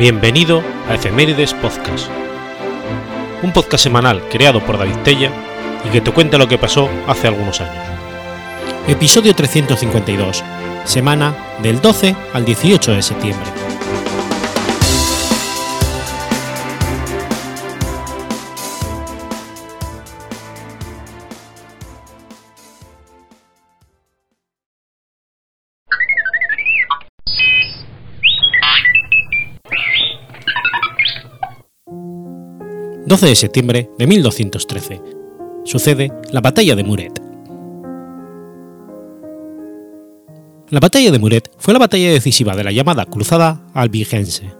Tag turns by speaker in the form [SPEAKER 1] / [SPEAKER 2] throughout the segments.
[SPEAKER 1] Bienvenido a Efemérides Podcast, un podcast semanal creado por David Tella y que te cuenta lo que pasó hace algunos años. Episodio 352, semana del 12 al 18 de septiembre. 12 de septiembre de 1213. Sucede la Batalla de Muret. La Batalla de Muret fue la batalla decisiva de la llamada Cruzada Albigense.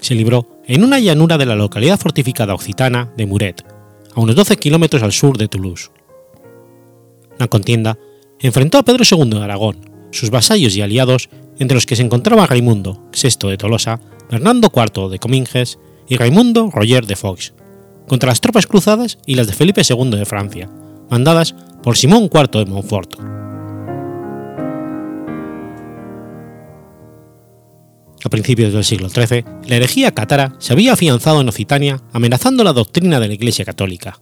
[SPEAKER 1] Se libró en una llanura de la localidad fortificada occitana de Muret, a unos 12 kilómetros al sur de Toulouse. La contienda enfrentó a Pedro II de Aragón, sus vasallos y aliados, entre los que se encontraba Raimundo VI de Tolosa, Fernando IV de Cominges y Raimundo Roger de Foix, contra las tropas cruzadas y las de Felipe II de Francia, mandadas por Simón IV de Montfort. A principios del siglo XIII, la herejía cátara se había afianzado en Occitania amenazando la doctrina de la Iglesia católica.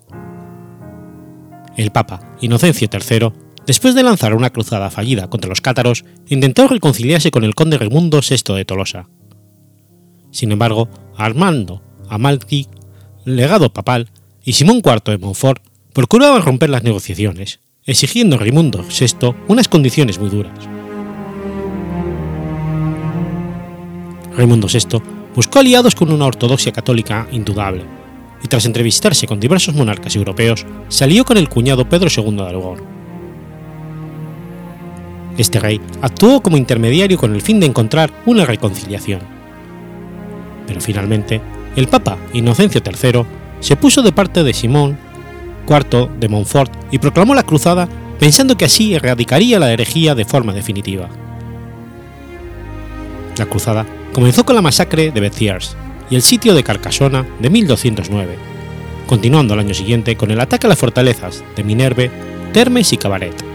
[SPEAKER 1] El Papa Inocencio III, después de lanzar una cruzada fallida contra los cátaros, intentó reconciliarse con el conde Raimundo VI de Tolosa. Sin embargo, Armando Amalfi, legado papal, y Simón IV de Montfort procuraban romper las negociaciones, exigiendo a Raimundo VI unas condiciones muy duras. Raimundo VI buscó aliados con una ortodoxia católica indudable, y tras entrevistarse con diversos monarcas europeos, salió con el cuñado Pedro II de Aragón. Este rey actuó como intermediario con el fin de encontrar una reconciliación pero finalmente el Papa Inocencio III se puso de parte de Simón IV de Montfort y proclamó la cruzada pensando que así erradicaría la herejía de forma definitiva. La cruzada comenzó con la masacre de Béziers y el sitio de Carcassona de 1209, continuando al año siguiente con el ataque a las fortalezas de Minerve, Termes y Cabaret.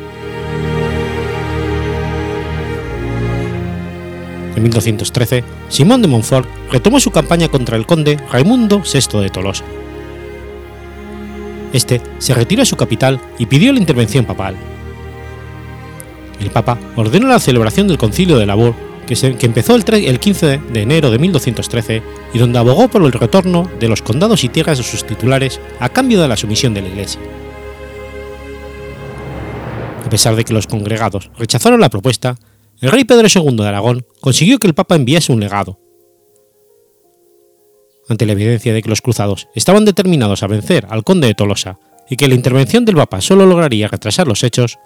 [SPEAKER 1] En 1213, Simón de Montfort retomó su campaña contra el conde Raimundo VI de Tolosa. Este se retiró a su capital y pidió la intervención papal. El Papa ordenó la celebración del Concilio de Labor, que, empezó el, el 15 de enero de 1213 y donde abogó por el retorno de los condados y tierras de sus titulares a cambio de la sumisión de la Iglesia. A pesar de que los congregados rechazaron la propuesta, el rey Pedro II de Aragón consiguió que el Papa enviase un legado. Ante la evidencia de que los cruzados estaban determinados a vencer al conde de Tolosa y que la intervención del Papa solo lograría retrasar los hechos,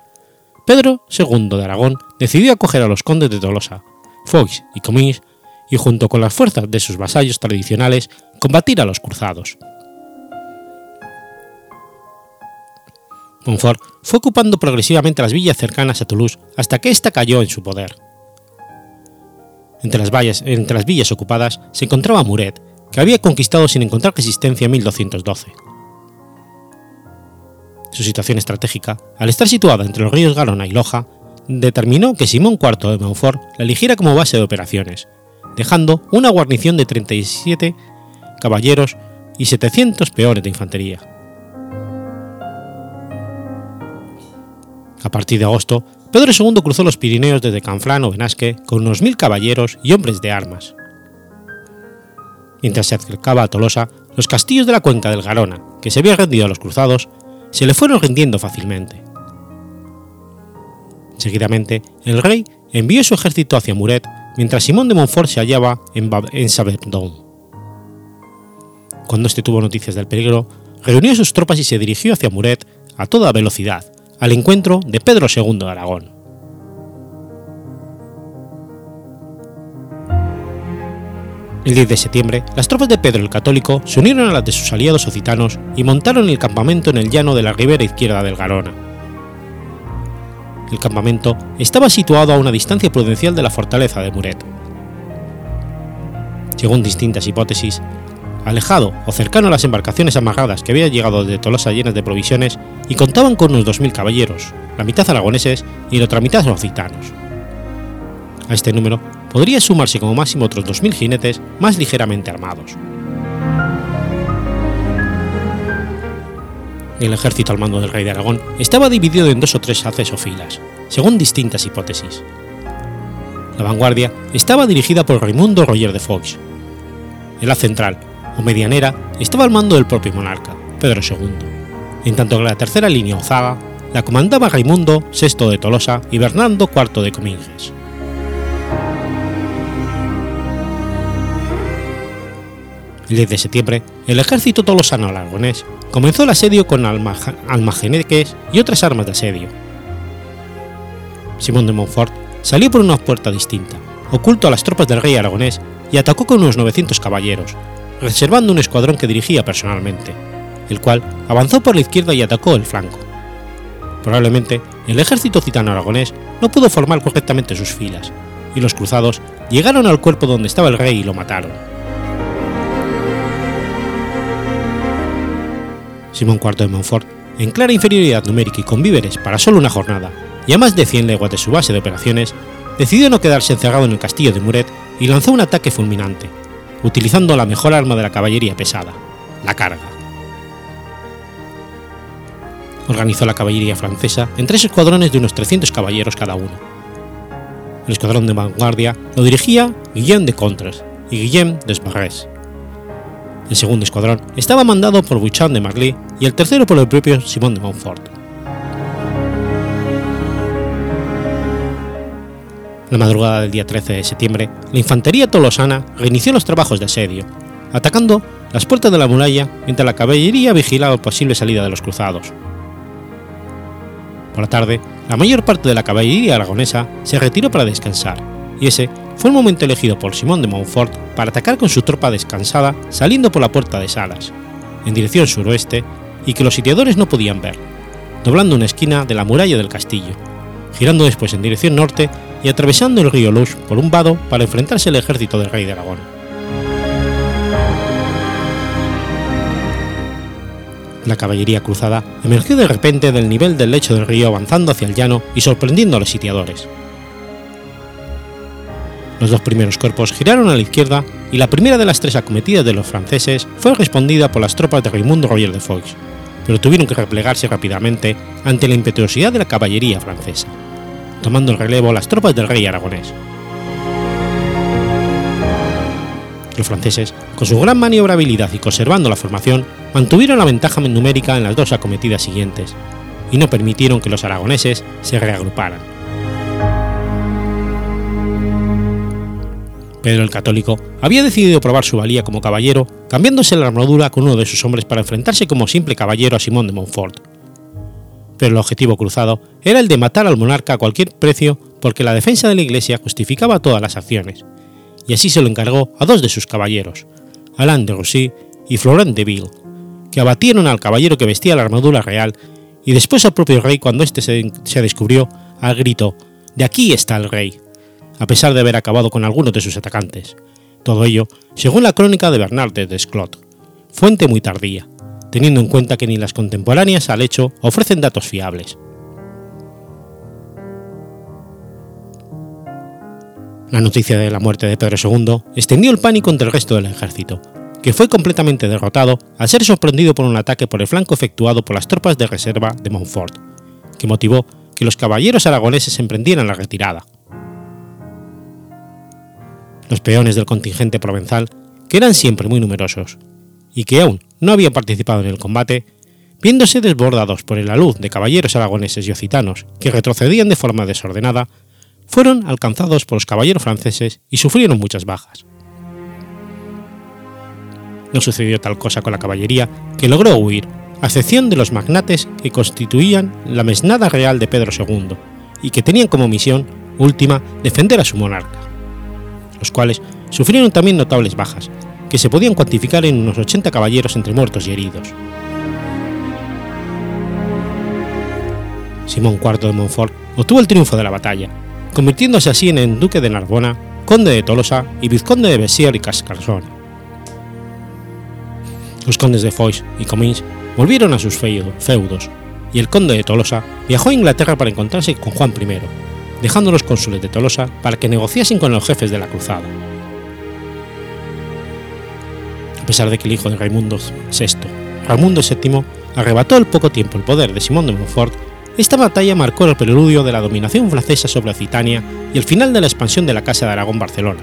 [SPEAKER 1] Pedro II de Aragón decidió acoger a los condes de Tolosa, Foix y Comines y junto con las fuerzas de sus vasallos tradicionales combatir a los cruzados. Montfort fue ocupando progresivamente las villas cercanas a Toulouse hasta que ésta cayó en su poder. Entre las, villas ocupadas se encontraba Muret, que había conquistado sin encontrar resistencia en 1212. Su situación estratégica, al estar situada entre los ríos Garona y Loja, determinó que Simón IV de Montfort la eligiera como base de operaciones, dejando una guarnición de 37 caballeros y 700 peones de infantería. A partir de agosto, Pedro II cruzó los Pirineos desde Canfrán o Benasque con unos mil caballeros y hombres de armas. Mientras se acercaba a Tolosa, los castillos de la cuenca del Garona, que se habían rendido a los cruzados, se le fueron rindiendo fácilmente. Seguidamente, el rey envió su ejército hacia Muret, mientras Simón de Montfort se hallaba en, en Cuando este tuvo noticias del peligro, reunió sus tropas y se dirigió hacia Muret a toda velocidad, al encuentro de Pedro II de Aragón. El 10 de septiembre, las tropas de Pedro el Católico se unieron a las de sus aliados occitanos y montaron el campamento en el llano de la ribera izquierda del Garona. El campamento estaba situado a una distancia prudencial de la fortaleza de Muret. Según distintas hipótesis, alejado o cercano a las embarcaciones amarradas que habían llegado de Tolosa llenas de provisiones y contaban con unos 2.000 caballeros, la mitad aragoneses y la otra mitad occitanos. A este número podría sumarse como máximo otros 2.000 jinetes más ligeramente armados. El ejército al mando del rey de Aragón estaba dividido en dos o tres haces o filas, según distintas hipótesis. La vanguardia estaba dirigida por Raimundo Roger de Foix. El haz central, o medianera, estaba al mando del propio monarca, Pedro II, en tanto que la tercera línea o la comandaba Raimundo VI de Tolosa y Bernardo IV de Cominges. El 10 de septiembre, el ejército tolosano aragonés comenzó el asedio con almageneques y otras armas de asedio. Simón de Montfort salió por una puerta distinta, oculto a las tropas del rey aragonés, y atacó con unos 900 caballeros, reservando un escuadrón que dirigía personalmente, el cual avanzó por la izquierda y atacó el flanco. Probablemente el ejército citano aragonés no pudo formar correctamente sus filas, y los cruzados llegaron al cuerpo donde estaba el rey y lo mataron. Simón IV de Montfort, en clara inferioridad numérica y con víveres para solo una jornada, y a más de 100 leguas de su base de operaciones, decidió no quedarse encerrado en el castillo de Muret y lanzó un ataque fulminante, utilizando la mejor arma de la caballería pesada, la carga. Organizó la caballería francesa en tres escuadrones de unos 300 caballeros cada uno. El escuadrón de vanguardia lo dirigía Guillaume de Contres y Guillaume Desbarres, el segundo escuadrón estaba mandado por Buchan de Marly y el tercero por el propio Simón de Montfort. La madrugada del día 13 de septiembre, la infantería tolosana reinició los trabajos de asedio, atacando las puertas de la muralla mientras la caballería vigilaba la posible salida de los cruzados. Por la tarde, la mayor parte de la caballería aragonesa se retiró para descansar, y ese fue el momento elegido por Simón de Montfort para atacar con su tropa descansada saliendo por la puerta de Salas, en dirección suroeste, y que los sitiadores no podían ver, doblando una esquina de la muralla del castillo, girando después en dirección norte y atravesando el río Luch por un vado para enfrentarse al ejército del rey de Aragón. La caballería cruzada emergió de repente del nivel del lecho del río avanzando hacia el llano y sorprendiendo a los sitiadores. Los dos primeros cuerpos giraron a la izquierda y la primera de las tres acometidas de los franceses fue respondida por las tropas de Raimundo Roger de Foix, pero tuvieron que replegarse rápidamente ante la impetuosidad de la caballería francesa, tomando el relevo las tropas del rey aragonés. Los franceses, con su gran maniobrabilidad y conservando la formación, mantuvieron la ventaja numérica en las dos acometidas siguientes, y no permitieron que los aragoneses se reagruparan. Pedro el Católico había decidido probar su valía como caballero, cambiándose la armadura con uno de sus hombres para enfrentarse como simple caballero a Simón de Montfort. Pero el objetivo cruzado era el de matar al monarca a cualquier precio porque la defensa de la Iglesia justificaba todas las acciones, y así se lo encargó a dos de sus caballeros, Alain de Roussy y Florent de Ville, que abatieron al caballero que vestía la armadura real y después al propio rey cuando éste se, descubrió al grito De aquí está el rey a pesar de haber acabado con algunos de sus atacantes. Todo ello, según la crónica de Bernard de Desclot, fuente muy tardía, teniendo en cuenta que ni las contemporáneas al hecho ofrecen datos fiables. La noticia de la muerte de Pedro II extendió el pánico entre el resto del ejército, que fue completamente derrotado al ser sorprendido por un ataque por el flanco efectuado por las tropas de reserva de Montfort, que motivó que los caballeros aragoneses emprendieran la retirada los peones del contingente provenzal, que eran siempre muy numerosos, y que aún no habían participado en el combate, viéndose desbordados por el alud de caballeros aragoneses y occitanos que retrocedían de forma desordenada, fueron alcanzados por los caballeros franceses y sufrieron muchas bajas. No sucedió tal cosa con la caballería, que logró huir, a excepción de los magnates que constituían la mesnada real de Pedro II, y que tenían como misión última defender a su monarca los cuales sufrieron también notables bajas, que se podían cuantificar en unos 80 caballeros entre muertos y heridos. Simón IV de Montfort obtuvo el triunfo de la batalla, convirtiéndose así en el duque de Narbona, conde de Tolosa y vizconde de Bessier y Cascarsone. Los condes de Foix y Comines volvieron a sus feudos, y el conde de Tolosa viajó a Inglaterra para encontrarse con Juan I, dejando los cónsules de Tolosa para que negociasen con los jefes de la cruzada. Pesar de que el hijo de Raimundo VI, Raimundo VII, arrebató al poco tiempo el poder de Simón de Montfort, esta batalla marcó el preludio de la dominación francesa sobre Occitania y el final de la expansión de la Casa de Aragón-Barcelona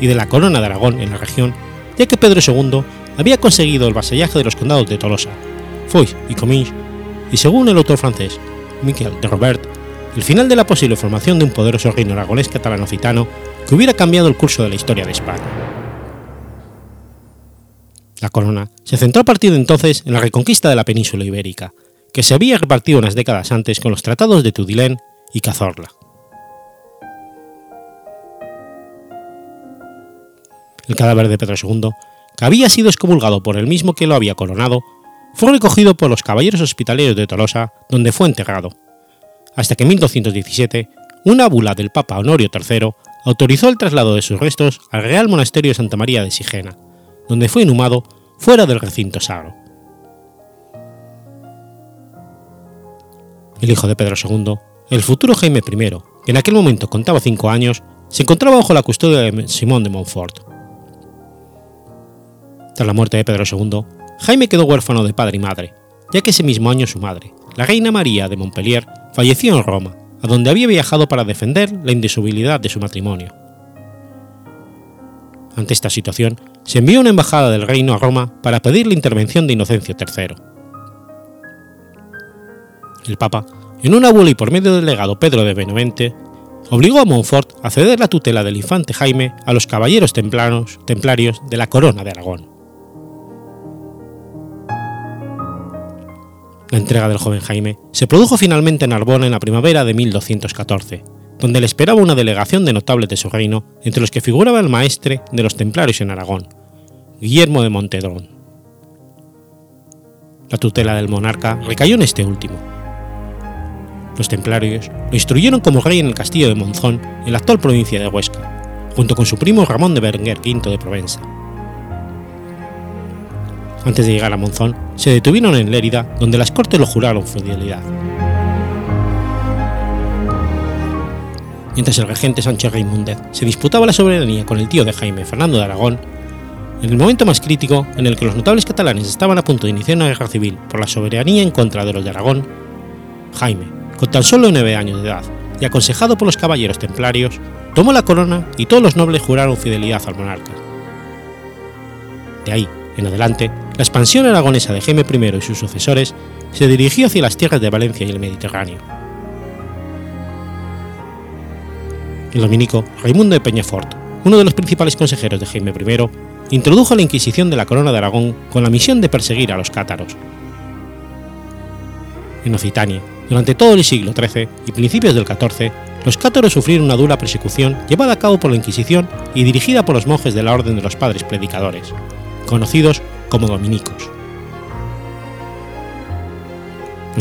[SPEAKER 1] y de la Corona de Aragón en la región, ya que Pedro II había conseguido el vasallaje de los condados de Tolosa, Foix y Comminges, y según el autor francés Michel de Robert, el final de la posible formación de un poderoso reino aragonés catalano-occitano que hubiera cambiado el curso de la historia de España. La corona se centró a partir de entonces en la reconquista de la península ibérica, que se había repartido unas décadas antes con los tratados de Tudilén y Cazorla. El cadáver de Pedro II, que había sido excomulgado por el mismo que lo había coronado, fue recogido por los caballeros hospitalarios de Tolosa, donde fue enterrado, hasta que en 1217 una bula del Papa Honorio III autorizó el traslado de sus restos al Real Monasterio de Santa María de Sigena, donde fue inhumado fuera del recinto sagro. El hijo de Pedro II, el futuro Jaime I, que en aquel momento contaba cinco años, se encontraba bajo la custodia de Simón de Montfort. Tras la muerte de Pedro II, Jaime quedó huérfano de padre y madre, ya que ese mismo año su madre, la reina María de Montpellier, falleció en Roma, a donde había viajado para defender la indisolubilidad de su matrimonio. Ante esta situación, se envió una embajada del reino a Roma para pedir la intervención de Inocencio III. El Papa, en una bula y por medio del legado Pedro de Benevente, obligó a Montfort a ceder la tutela del infante Jaime a los caballeros templarios de la corona de Aragón. La entrega del joven Jaime se produjo finalmente en Arbona en la primavera de 1214, donde le esperaba una delegación de notables de su reino, entre los que figuraba el maestre de los templarios en Aragón, Guillermo de Montedrón. La tutela del monarca recayó en este último. Los templarios lo instruyeron como rey en el castillo de Monzón, en la actual provincia de Huesca, junto con su primo Ramón de Berenguer V de Provenza. Antes de llegar a Monzón, se detuvieron en Lérida, donde las cortes lo juraron fidelidad. Mientras el regente Sánchez Raimúndez se disputaba la soberanía con el tío de Jaime, Fernando de Aragón, en el momento más crítico en el que los notables catalanes estaban a punto de iniciar una guerra civil por la soberanía en contra de los de Aragón, Jaime, con tan solo nueve años de edad y aconsejado por los caballeros templarios, tomó la corona y todos los nobles juraron fidelidad al monarca. De ahí en adelante, la expansión aragonesa de Jaime I y sus sucesores se dirigió hacia las tierras de Valencia y el Mediterráneo. El dominico Raimundo de Peñafort, uno de los principales consejeros de Jaime I, introdujo la Inquisición de la Corona de Aragón con la misión de perseguir a los cátaros. En Occitania, durante todo el siglo XIII y principios del XIV, los cátaros sufrieron una dura persecución llevada a cabo por la Inquisición y dirigida por los monjes de la Orden de los Padres Predicadores, conocidos como dominicos.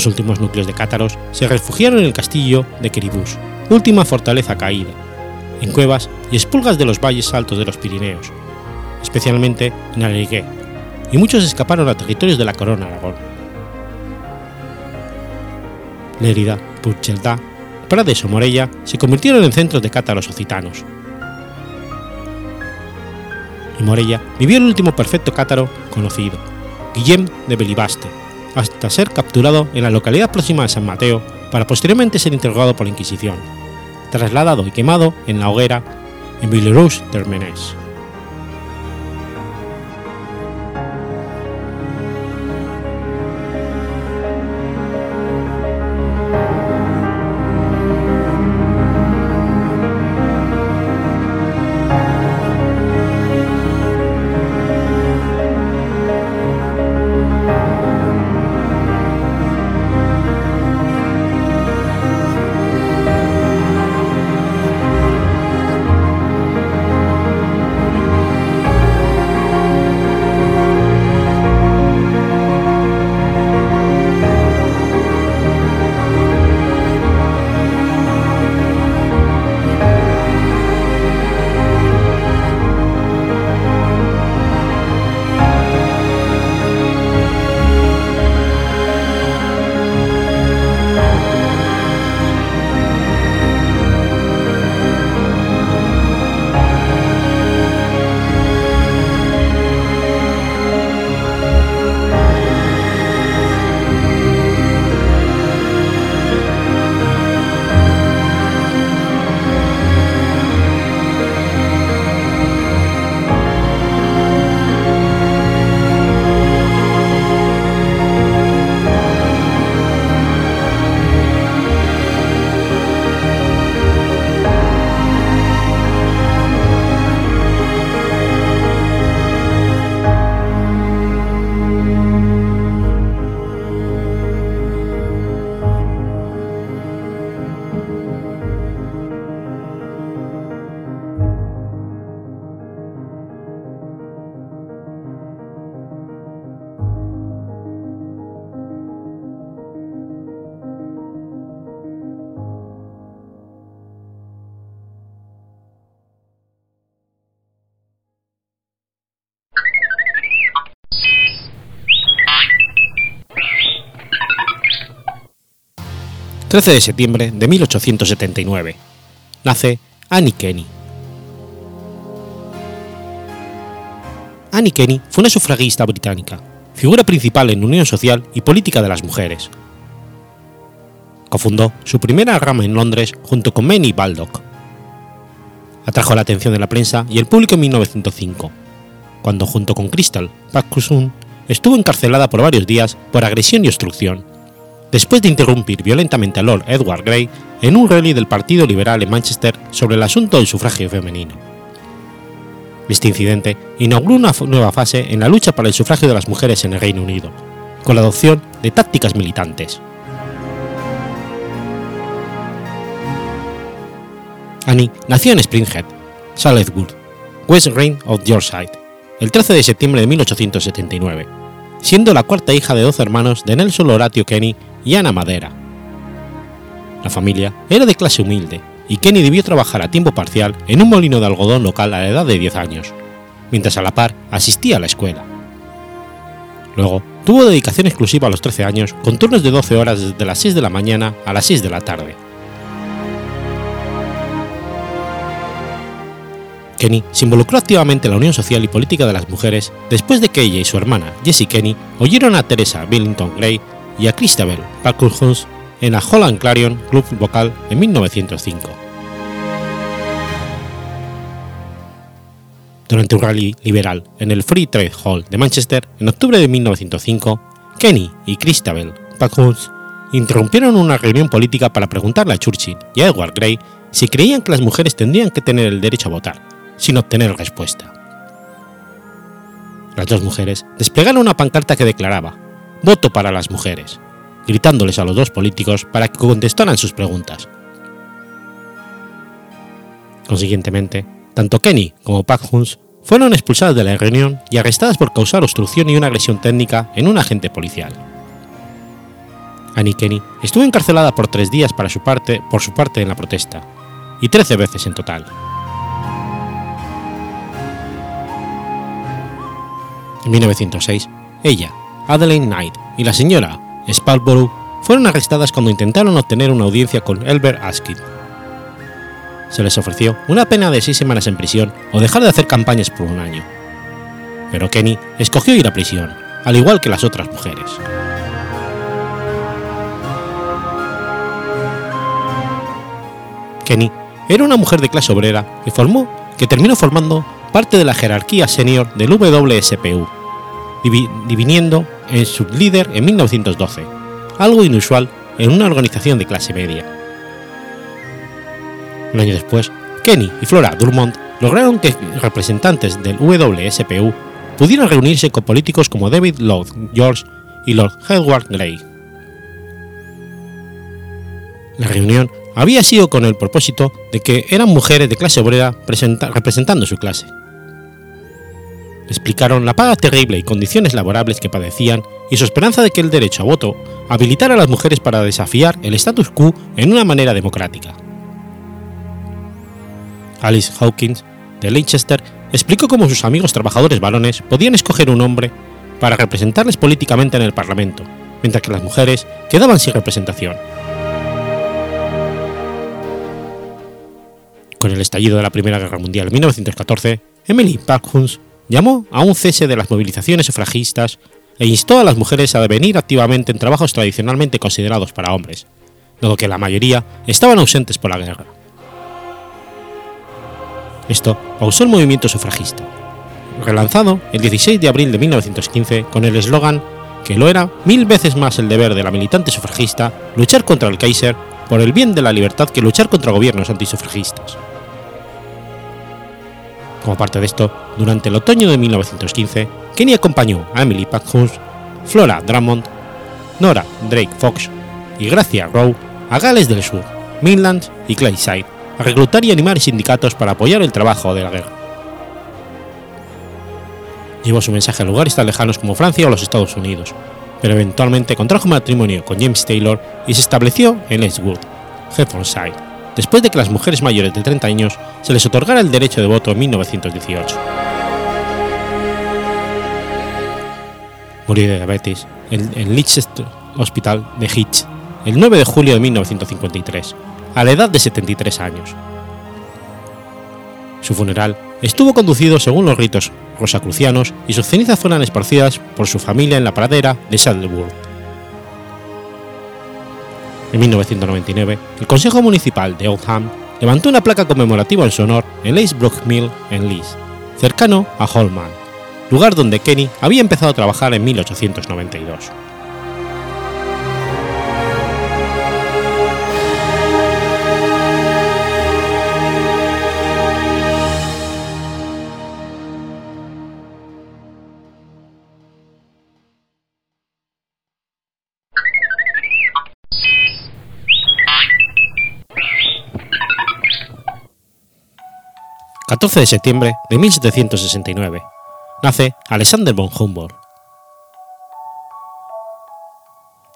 [SPEAKER 1] Los últimos núcleos de cátaros se refugiaron en el castillo de Queribús, última fortaleza caída, en cuevas y espulgas de los valles altos de los Pirineos, especialmente en Aligué, y muchos escaparon a territorios de la corona Aragón. Lérida, Purcheldá, Prades o Morella se convirtieron en centros de cátaros occitanos, Morella vivió el último perfecto cátaro conocido, Guillem de Belibaste, hasta ser capturado en la localidad próxima de San Mateo para posteriormente ser interrogado por la Inquisición, trasladado y quemado en la hoguera en Villerouge 13 de septiembre de 1879. Nace Annie Kenny. Annie Kenny fue una sufragista británica, figura principal en la Unión Social y Política de las Mujeres. Cofundó su primera rama en Londres junto con Manny Baldock. Atrajo la atención de la prensa y el público en 1905, cuando junto con Crystal Parkinson estuvo encarcelada por varios días por agresión y obstrucción, después de interrumpir violentamente a Lord Edward Grey en un rally del Partido Liberal en Manchester sobre el asunto del sufragio femenino. Este incidente inauguró una nueva fase en la lucha para el sufragio de las mujeres en el Reino Unido, con la adopción de tácticas militantes. Annie nació en Springhead, Saleswood, West Rain of Yorkshire, el 13 de septiembre de 1879, siendo la cuarta hija de 12 hermanos de Nelson Horatio Kenny y Ana Madera. La familia era de clase humilde y Kenny debió trabajar a tiempo parcial en un molino de algodón local a la edad de 10 años, mientras a la par asistía a la escuela. Luego tuvo dedicación exclusiva a los 13 años con turnos de 12 horas desde las 6 de la mañana a las 6 de la tarde. Kenny se involucró activamente en la unión social y política de las mujeres después de que ella y su hermana Jessie Kenny oyeron a Teresa Billington Gray y a Christabel Parkhurst en la Holland Clarion Club Vocal en 1905. Durante un rally liberal en el Free Trade Hall de Manchester en octubre de 1905, Kenny y Christabel Parkhurst interrumpieron una reunión política para preguntarle a Churchill y a Edward Grey si creían que las mujeres tendrían que tener el derecho a votar, sin obtener respuesta. Las dos mujeres desplegaron una pancarta que declaraba Voto para las mujeres, gritándoles a los dos políticos para que contestaran sus preguntas. Consiguientemente, tanto Kenny como Huns fueron expulsadas de la reunión y arrestadas por causar obstrucción y una agresión técnica en un agente policial. Annie Kenny estuvo encarcelada por tres días para su parte, por su parte en la protesta, y trece veces en total. En 1906, ella, Adelaine Knight y la señora Spalborough fueron arrestadas cuando intentaron obtener una audiencia con Elbert Askid. Se les ofreció una pena de seis semanas en prisión o dejar de hacer campañas por un año. Pero Kenny escogió ir a prisión, al igual que las otras mujeres. Kenny era una mujer de clase obrera y formó que terminó formando parte de la jerarquía senior del WSPU, diviniendo en sublíder en 1912, algo inusual en una organización de clase media. Un año después, Kenny y Flora Durmont lograron que representantes del WSPU pudieran reunirse con políticos como David Lloyd George y Lord Edward Grey. La reunión había sido con el propósito de que eran mujeres de clase obrera representando su clase explicaron la paga terrible y condiciones laborables que padecían y su esperanza de que el derecho a voto habilitara a las mujeres para desafiar el status quo en una manera democrática. Alice Hawkins, de Leicester, explicó cómo sus amigos trabajadores varones podían escoger un hombre para representarles políticamente en el Parlamento, mientras que las mujeres quedaban sin representación. Con el estallido de la Primera Guerra Mundial en 1914, Emily Parkhurst llamó a un cese de las movilizaciones sufragistas e instó a las mujeres a devenir activamente en trabajos tradicionalmente considerados para hombres, dado que la mayoría estaban ausentes por la guerra. Esto pausó el movimiento sufragista, relanzado el 16 de abril de 1915 con el eslogan que lo era mil veces más el deber de la militante sufragista luchar contra el Kaiser por el bien de la libertad que luchar contra gobiernos antisufragistas. Como parte de esto, durante el otoño de 1915, Kenny acompañó a Emily Parkhurst, Flora Drummond, Nora Drake Fox y Gracia Rowe a Gales del Sur, Midlands y Clayside a reclutar y animar sindicatos para apoyar el trabajo de la guerra. Llevó su mensaje a lugares tan lejanos como Francia o los Estados Unidos, pero eventualmente contrajo matrimonio con James Taylor y se estableció en Edgewood, Hertfordshire después de que las mujeres mayores de 30 años se les otorgara el derecho de voto en 1918. Murió de diabetes en el Leicester Hospital de Hitch el 9 de julio de 1953, a la edad de 73 años. Su funeral estuvo conducido según los ritos rosacrucianos y sus cenizas fueron esparcidas por su familia en la pradera de Saddleburg. En 1999, el Consejo Municipal de Oldham levantó una placa conmemorativa en su honor en Lacebrook Mill en Leeds, cercano a Holman, lugar donde Kenny había empezado a trabajar en 1892. 14 de septiembre de 1769. Nace Alexander von Humboldt.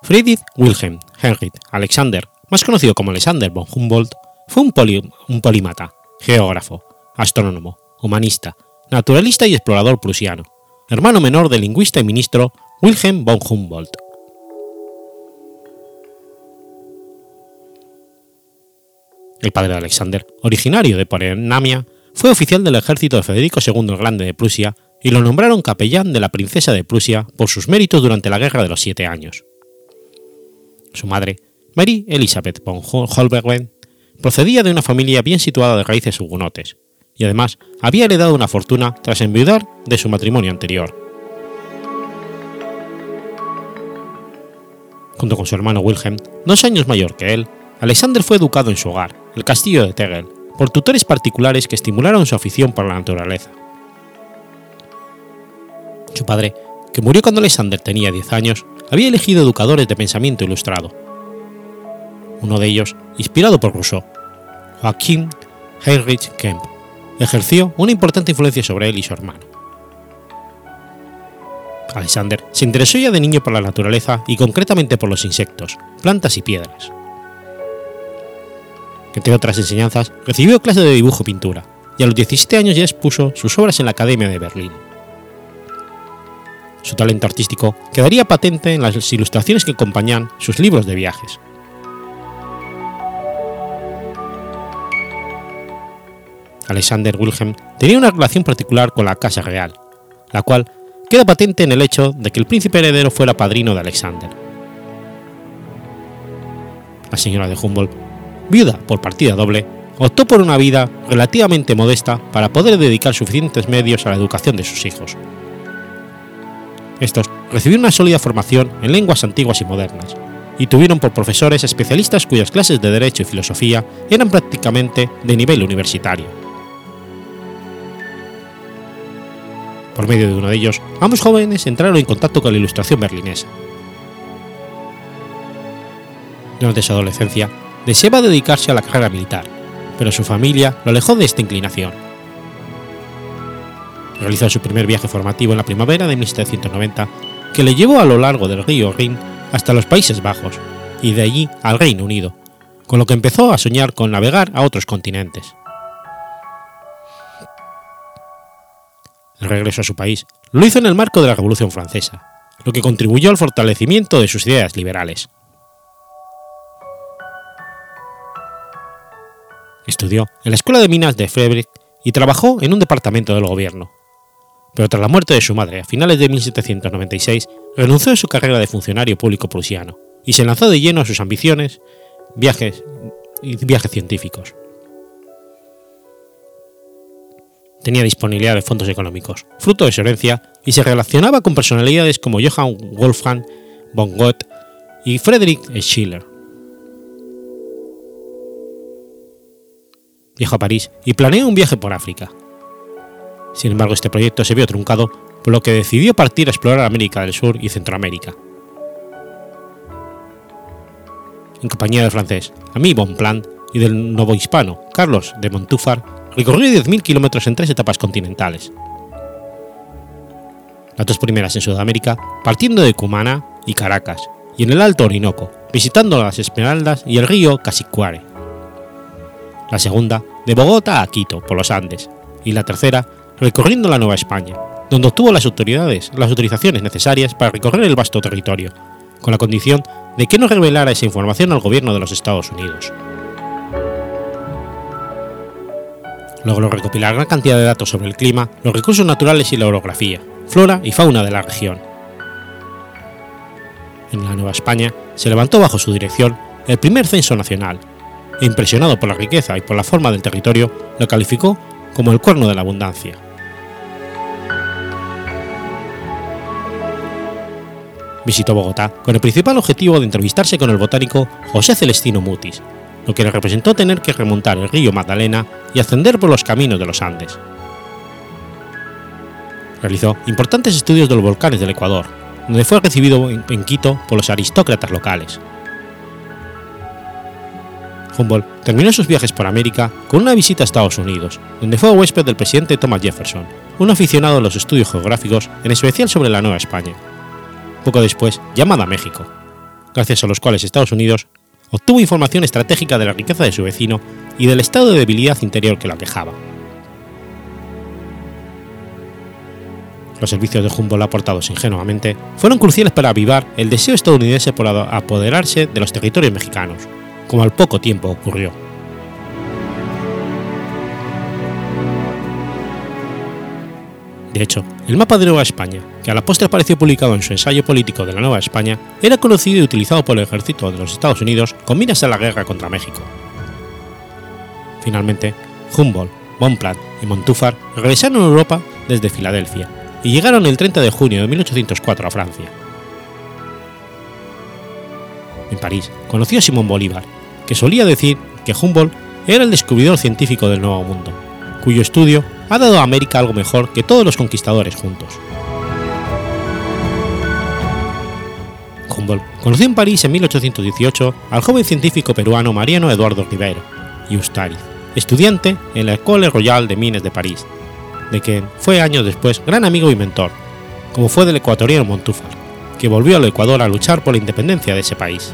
[SPEAKER 1] Friedrich Wilhelm Heinrich Alexander, más conocido como Alexander von Humboldt, fue un, un polímata, geógrafo, astrónomo, humanista, naturalista y explorador prusiano, hermano menor del lingüista y ministro Wilhelm von Humboldt. El padre de Alexander, originario de Pomerania, fue oficial del ejército de Federico II el Grande de Prusia y lo nombraron capellán de la princesa de Prusia por sus méritos durante la Guerra de los Siete Años. Su madre, Mary Elizabeth von Holbergen, procedía de una familia bien situada de raíces hugonotes, y además había heredado una fortuna tras enviudar de su matrimonio anterior. Junto con su hermano Wilhelm, dos años mayor que él, Alexander fue educado en su hogar, el castillo de Tegel, por tutores particulares que estimularon su afición por la naturaleza. Su padre, que murió cuando Alexander tenía 10 años, había elegido educadores de pensamiento ilustrado. Uno de ellos, inspirado por Rousseau, Joachim Heinrich Kemp, ejerció una importante influencia sobre él y su hermano. Alexander se interesó ya de niño por la naturaleza y concretamente por los insectos, plantas y piedras entre otras enseñanzas, recibió clases de dibujo y pintura, y a los 17 años ya expuso sus obras en la Academia de Berlín. Su talento artístico quedaría patente en las ilustraciones que acompañan sus libros de viajes. Alexander Wilhelm tenía una relación particular con la Casa Real, la cual queda patente en el hecho de que el príncipe heredero fuera padrino de Alexander. La señora de Humboldt viuda por partida doble, optó por una vida relativamente modesta para poder dedicar suficientes medios a la educación de sus hijos. Estos recibieron una sólida formación en lenguas antiguas y modernas, y tuvieron por profesores especialistas cuyas clases de Derecho y Filosofía eran prácticamente de nivel universitario. Por medio de uno de ellos, ambos jóvenes entraron en contacto con la ilustración berlinesa. Durante su adolescencia, deseaba dedicarse a la carrera militar, pero su familia lo alejó de esta inclinación. Realizó su primer viaje formativo en la primavera de 1790, que le llevó a lo largo del río Rin hasta los Países Bajos y de allí al Reino Unido, con lo que empezó a soñar con navegar a otros continentes. El regreso a su país lo hizo en el marco de la Revolución Francesa, lo que contribuyó al fortalecimiento de sus ideas liberales. Estudió en la Escuela de Minas de Frederick y trabajó en un departamento del gobierno. Pero tras la muerte de su madre a finales de 1796, renunció a su carrera de funcionario público prusiano y se lanzó de lleno a sus ambiciones viajes y viajes científicos. Tenía disponibilidad de fondos económicos, fruto de su herencia, y se relacionaba con personalidades como Johann Wolfgang von Goethe y Friedrich Schiller. Viajó a París y planeó un viaje por África. Sin embargo, este proyecto se vio truncado, por lo que decidió partir a explorar América del Sur y Centroamérica. En compañía del francés Ami Bonpland y del novohispano Carlos de Montúfar, recorrió 10.000 kilómetros en tres etapas continentales. Las dos primeras en Sudamérica, partiendo de Cumaná y Caracas, y en el Alto Orinoco, visitando las Esmeraldas y el río Casicuare la segunda de Bogotá a Quito por los Andes y la tercera recorriendo la Nueva España, donde obtuvo las autoridades las autorizaciones necesarias para recorrer el vasto territorio, con la condición de que no revelara esa información al gobierno de los Estados Unidos. Logró recopilar gran cantidad de datos sobre el clima, los recursos naturales y la orografía, flora y fauna de la región. En la Nueva España se levantó bajo su dirección el primer censo nacional, impresionado por la riqueza y por la forma del territorio, lo calificó como el cuerno de la abundancia. Visitó Bogotá con el principal objetivo de entrevistarse con el botánico José Celestino Mutis, lo que le representó tener que remontar el río Magdalena y ascender por los caminos de los Andes. Realizó importantes estudios de los volcanes del Ecuador, donde fue recibido en Quito por los aristócratas locales. Humboldt terminó sus viajes por América con una visita a Estados Unidos, donde fue huésped del presidente Thomas Jefferson, un aficionado a los estudios geográficos, en especial sobre la Nueva España. Poco después, llamada México, gracias a los cuales Estados Unidos obtuvo información estratégica de la riqueza de su vecino y del estado de debilidad interior que la quejaba. Los servicios de Humboldt aportados ingenuamente fueron cruciales para avivar el deseo estadounidense por apoderarse de los territorios mexicanos, como al poco tiempo ocurrió. De hecho, el mapa de Nueva España, que a la postre apareció publicado en su ensayo político de la Nueva España, era conocido y utilizado por el ejército de los Estados Unidos con miras a la guerra contra México. Finalmente, Humboldt, Bonpland y Montúfar regresaron a Europa desde Filadelfia y llegaron el 30 de junio de 1804 a Francia. En París conoció a Simón Bolívar, que solía decir que Humboldt era el descubridor científico del Nuevo Mundo, cuyo estudio ha dado a América algo mejor que todos los conquistadores juntos. Humboldt conoció en París en 1818 al joven científico peruano Mariano Eduardo Rivero y Ustari, estudiante en la École Royale de Mines de París, de quien fue años después gran amigo y mentor, como fue del ecuatoriano Montúfar, que volvió al Ecuador a luchar por la independencia de ese país.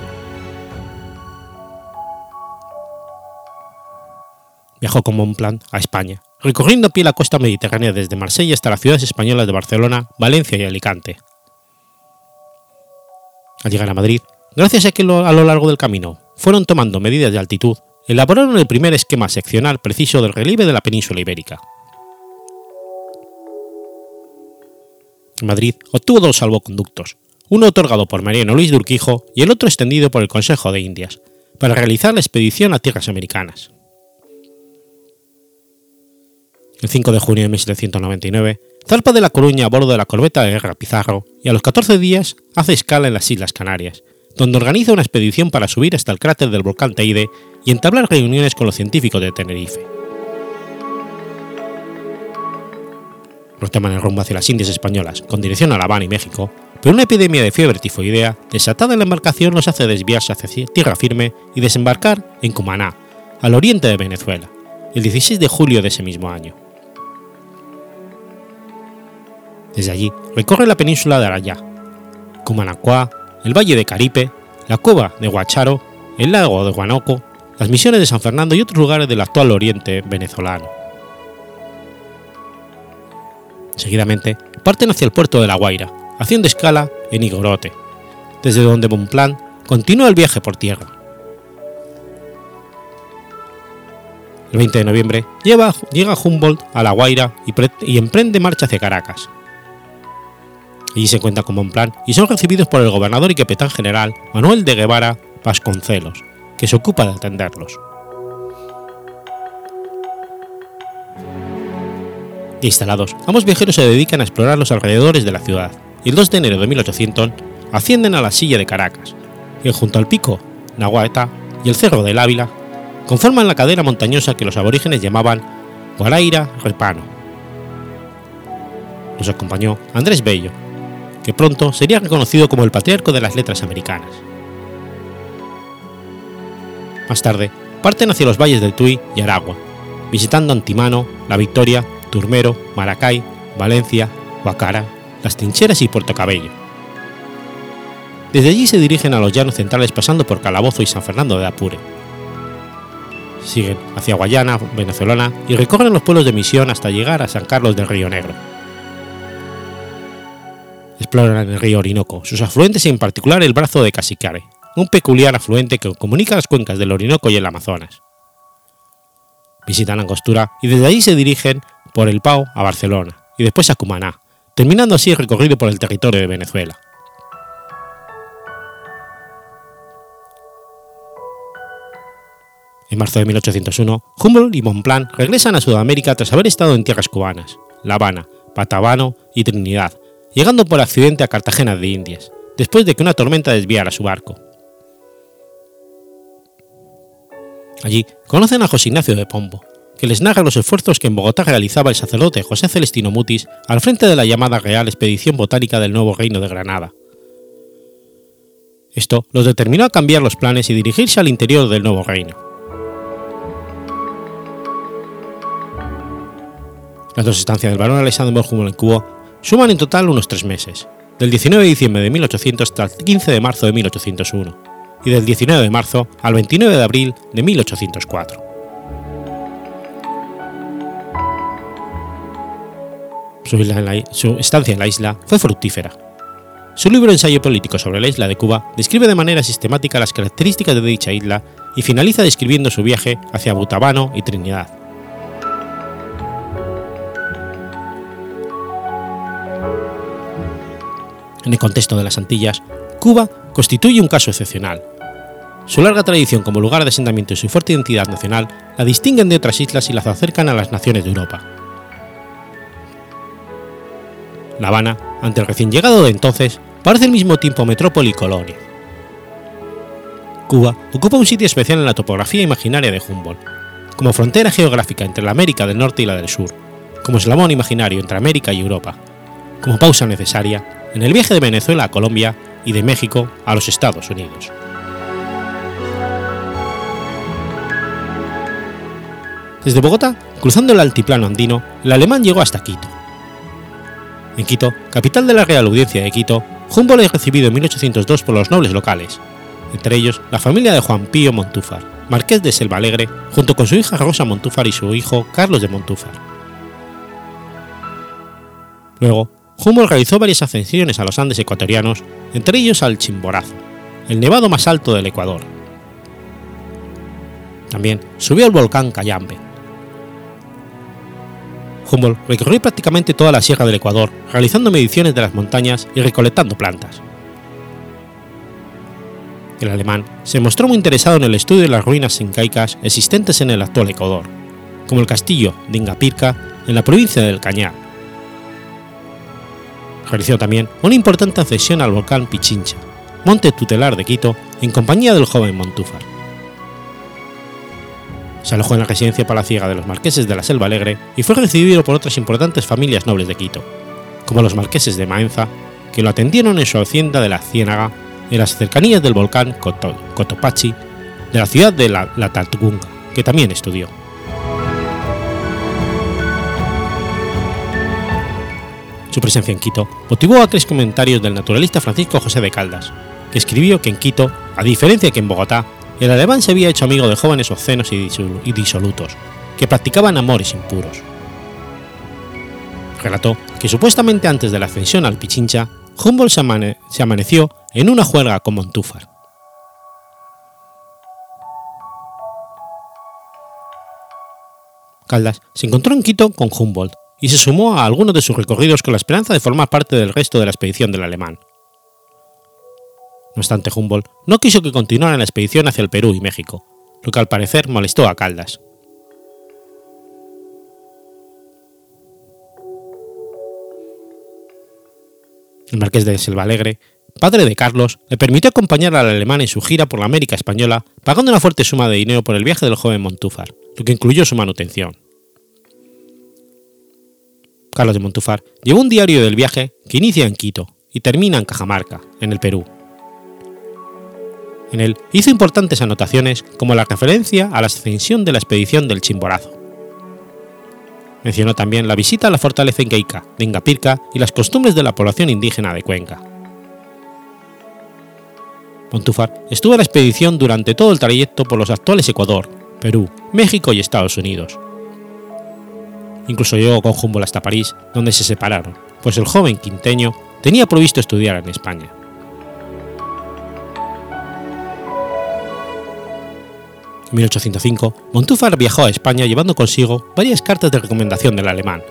[SPEAKER 1] Viajó con Bonpland a España, recorriendo pie la costa mediterránea desde Marsella hasta las ciudades españolas de Barcelona, Valencia y Alicante. Al llegar a Madrid, gracias a que a lo largo del camino fueron tomando medidas de altitud, elaboraron el primer esquema seccional preciso del relieve de la península ibérica. Madrid obtuvo dos salvoconductos, uno otorgado por Mariano Luis de y el otro extendido por el Consejo de Indias, para realizar la expedición a tierras americanas. El 5 de junio de 1799, zarpa de La Coruña a bordo de la corbeta de guerra Pizarro y a los 14 días hace escala en las Islas Canarias, donde organiza una expedición para subir hasta el cráter del volcán Teide y entablar reuniones con los científicos de Tenerife. Retoman el rumbo hacia las Indias españolas, con dirección a La Habana y México, pero una epidemia de fiebre tifoidea desatada en la embarcación los hace desviarse hacia tierra firme y desembarcar en Cumaná, al oriente de Venezuela, el 16 de julio de ese mismo año. Desde allí recorre la península de Arayá, Cumanacuá, el valle de Caripe, la cueva de Guacharo, el lago de Guanoco, las misiones de San Fernando y otros lugares del actual oriente venezolano. Seguidamente parten hacia el puerto de La Guaira, haciendo escala en Igorote, desde donde Bonpland continúa el viaje por tierra. El 20 de noviembre llega Humboldt a La Guaira y emprende marcha hacia Caracas, Allí se cuenta con un plan y son recibidos por el gobernador y capitán general Manuel de Guevara Vasconcelos, que se ocupa de atenderlos. Instalados, ambos viajeros se dedican a explorar los alrededores de la ciudad y el 2 de enero de 1800 ascienden a la silla de Caracas, que junto al pico Nahuatl y el cerro del Ávila conforman la cadera montañosa que los aborígenes llamaban Guaraira Repano. Nos acompañó Andrés Bello, que pronto sería reconocido como el patriarca de las letras americanas. Más tarde, parten hacia los valles del Tuy y Aragua, visitando Antimano, La Victoria, Turmero, Maracay, Valencia, Guacara, Las Trincheras y Puerto Cabello. Desde allí se dirigen a los llanos centrales pasando por Calabozo y San Fernando de Apure. Siguen hacia Guayana, venezolana y recorren los pueblos de Misión hasta llegar a San Carlos del Río Negro exploran el río Orinoco, sus afluentes y en particular el brazo de Casicare, un peculiar afluente que comunica las cuencas del Orinoco y el Amazonas. Visitan Angostura y desde allí se dirigen por el Pau a Barcelona y después a Cumaná, terminando así el recorrido por el territorio de Venezuela. En marzo de 1801, Humboldt y Bonpland regresan a Sudamérica tras haber estado en tierras cubanas, La Habana, Patabano y Trinidad, llegando por accidente a Cartagena de Indias, después de que una tormenta desviara su barco. Allí conocen a José Ignacio de Pombo, que les narra los esfuerzos que en Bogotá realizaba el sacerdote José Celestino Mutis al frente de la llamada Real Expedición Botánica del Nuevo Reino de Granada. Esto los determinó a cambiar los planes y dirigirse al interior del Nuevo Reino. Las dos estancias del barón Alexander von en Cuba suman en total unos tres meses, del 19 de diciembre de 1800 hasta el 15 de marzo de 1801, y del 19 de marzo al 29 de abril de 1804. Su, estancia en la isla fue fructífera. Su libro Ensayo político sobre la isla de Cuba describe de manera sistemática las características de dicha isla y finaliza describiendo su viaje hacia Butabano y Trinidad, En el contexto de las Antillas, Cuba constituye un caso excepcional. Su larga tradición como lugar de asentamiento y su fuerte identidad nacional la distinguen de otras islas y las acercan a las naciones de Europa. La Habana, ante el recién llegado de entonces, parece al mismo tiempo metrópoli y colonia. Cuba ocupa un sitio especial en la topografía imaginaria de Humboldt, como frontera geográfica entre la América del Norte y la del Sur, como eslabón imaginario entre América y Europa, como pausa necesaria en el viaje de Venezuela a Colombia y de México a los Estados Unidos. Desde Bogotá, cruzando el altiplano andino, el alemán llegó hasta Quito. En Quito, capital de la Real Audiencia de Quito, Humboldt es recibido en 1802 por los nobles locales, entre ellos la familia de Juan Pío Montúfar, marqués de Selva Alegre, junto con su hija Rosa Montúfar y su hijo Carlos de Montúfar. Luego, Humboldt realizó varias ascensiones a los Andes ecuatorianos, entre ellos al Chimborazo, el nevado más alto del Ecuador. También subió al volcán Cayambe. Humboldt recorrió prácticamente toda la sierra del Ecuador, realizando mediciones de las montañas y recolectando plantas. El alemán se mostró muy interesado en el estudio de las ruinas incaicas existentes en el actual Ecuador, como el castillo de Ingapirca en la provincia del Cañar, realizó también una importante accesión al volcán Pichincha, monte tutelar de Quito, en compañía del joven Montúfar. Se alojó en la residencia palaciega de los marqueses de la Selva Alegre y fue recibido por otras importantes familias nobles de Quito, como los marqueses de Maenza, que lo atendieron en su hacienda de la Ciénaga, en las cercanías del volcán Cotopaxi, de la ciudad de la, la que también estudió. Su presencia en Quito motivó a tres comentarios del naturalista Francisco José de Caldas, que escribió que en Quito, a diferencia que en Bogotá, el alemán se había hecho amigo de jóvenes obscenos y disolutos, que practicaban amores impuros. Relató que supuestamente antes de la ascensión al Pichincha, Humboldt se, se amaneció en una juerga con Montúfar. Caldas se encontró en Quito con Humboldt y se sumó a algunos de sus recorridos con la esperanza de formar parte del resto de la expedición del alemán. No obstante, Humboldt no quiso que continuara la expedición hacia el Perú y México, lo que al parecer molestó a Caldas. El marqués de Selva Alegre, padre de Carlos, le permitió acompañar al alemán en su gira por la América española, pagando una fuerte suma de dinero por el viaje del joven Montúfar, lo que incluyó su manutención. Carlos de Montúfar llevó un diario del viaje que inicia en Quito y termina en Cajamarca, en el Perú. En él hizo importantes anotaciones como la referencia a la ascensión de la expedición del Chimborazo. Mencionó también la visita a la fortaleza incaica de Ingapirca y las costumbres de la población indígena de Cuenca. Montúfar estuvo en la expedición durante todo el trayecto por los actuales Ecuador, Perú, México y Estados Unidos Incluso llegó con Humboldt hasta París, donde se separaron, pues el joven quinteño tenía previsto estudiar en España. En 1805, Montúfar viajó a España llevando consigo varias cartas de recomendación del alemán.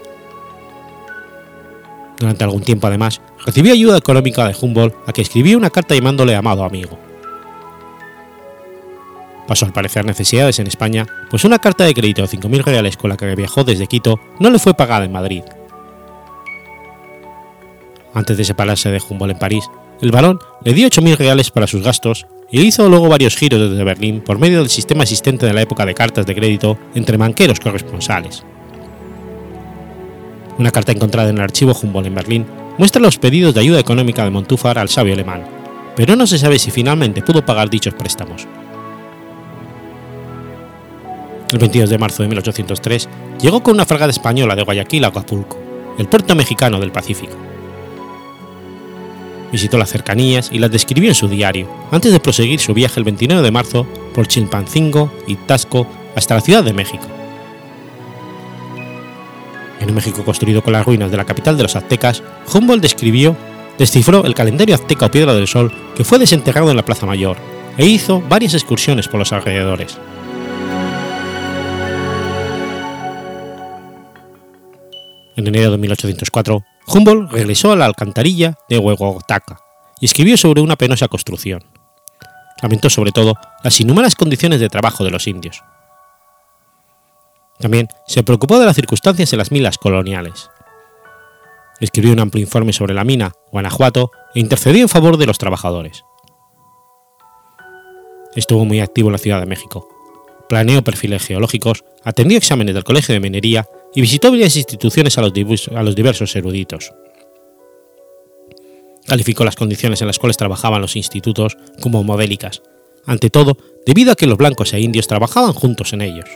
[SPEAKER 1] Durante algún tiempo, además, recibió ayuda económica de Humboldt, a que escribió una carta llamándole amado amigo. Pasó al parecer necesidades en España, pues una carta de crédito de 5.000 reales con la que viajó desde Quito no le fue pagada en Madrid. Antes de separarse de Humboldt en París, el barón le dio 8.000 reales para sus gastos y hizo luego varios giros desde Berlín por medio del sistema existente de la época de cartas de crédito entre banqueros corresponsales. Una carta encontrada en el archivo Humboldt en Berlín muestra los pedidos de ayuda económica de Montúfar al sabio alemán, pero no se sabe si finalmente pudo pagar dichos préstamos. El 22 de marzo de 1803 llegó con una fragata española de Guayaquil a Acapulco, el puerto mexicano del Pacífico visitó las cercanías y las describió en su diario, antes de proseguir su viaje el 29 de marzo por Chilpancingo y Tasco hasta la Ciudad de México. En un México construido con las ruinas de la capital de los aztecas, Humboldt describió, descifró el calendario azteca o piedra del sol que fue desenterrado en la Plaza Mayor e hizo varias excursiones por los alrededores. En enero de 1804, Humboldt regresó a la alcantarilla de Huehuetoca y escribió sobre una penosa construcción. Lamentó sobre todo las inhumanas condiciones de trabajo de los indios. También se preocupó de las circunstancias en las minas coloniales. Escribió un amplio informe sobre la mina Guanajuato e intercedió en favor de los trabajadores. Estuvo muy activo en la Ciudad de México. Planeó perfiles geológicos, atendió exámenes del Colegio de Minería y visitó varias instituciones a los, diversos eruditos. Calificó las condiciones en las cuales trabajaban los institutos como modélicas, ante todo debido a que los blancos e indios trabajaban juntos en ellos.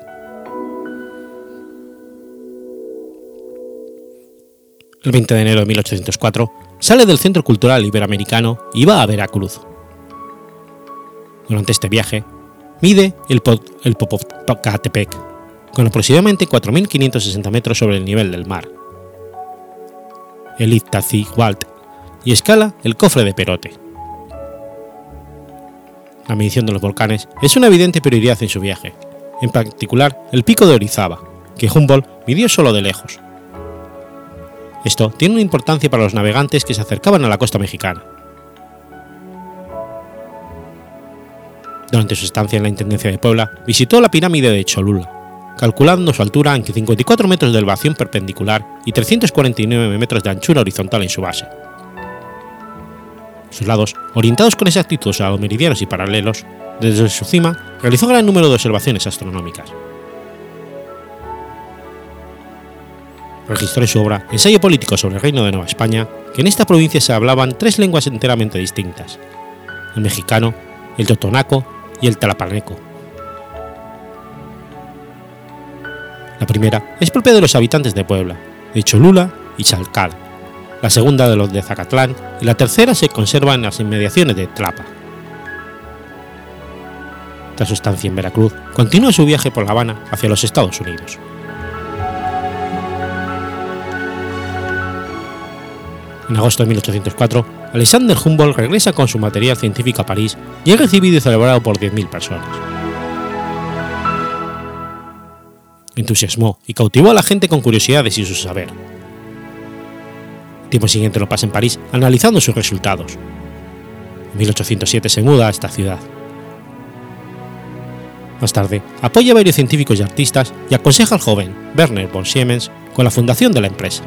[SPEAKER 1] El 20 de enero de 1804 sale del Centro Cultural Iberoamericano y va a Veracruz. Durante este viaje, mide el, el con aproximadamente 4.560 metros sobre el nivel del mar. El Iztaccíhuatl y escala el cofre de Perote. La medición de los volcanes es una evidente prioridad en su viaje, en particular el pico de Orizaba, que Humboldt midió solo de lejos. Esto tiene una importancia para los navegantes que se acercaban a la costa mexicana. Durante su estancia en la Intendencia de Puebla, visitó la pirámide de Cholula, calculando su altura en 54 metros de elevación perpendicular y 349 metros de anchura horizontal en su base. Sus lados, orientados con exactitud a los meridianos y paralelos, desde su cima realizó gran número de observaciones astronómicas. Registró en su obra Ensayo político sobre el Reino de Nueva España que en esta provincia se hablaban tres lenguas enteramente distintas, el mexicano, el totonaco y el talapaneco, La primera es propia de los habitantes de Puebla, de Cholula y Chalcal, la segunda de los de Zacatlán y la tercera se conserva en las inmediaciones de Tlapa. Tras su estancia en Veracruz, continúa su viaje por La Habana hacia los Estados Unidos. En agosto de 1804, Alexander Humboldt regresa con su material científico a París y es recibido y celebrado por 10.000 personas. Entusiasmó y cautivó a la gente con curiosidades y su saber. El tiempo siguiente lo pasa en París analizando sus resultados. En 1807 se muda a esta ciudad. Más tarde, apoya a varios científicos y artistas y aconseja al joven Werner von Siemens con la fundación de la empresa.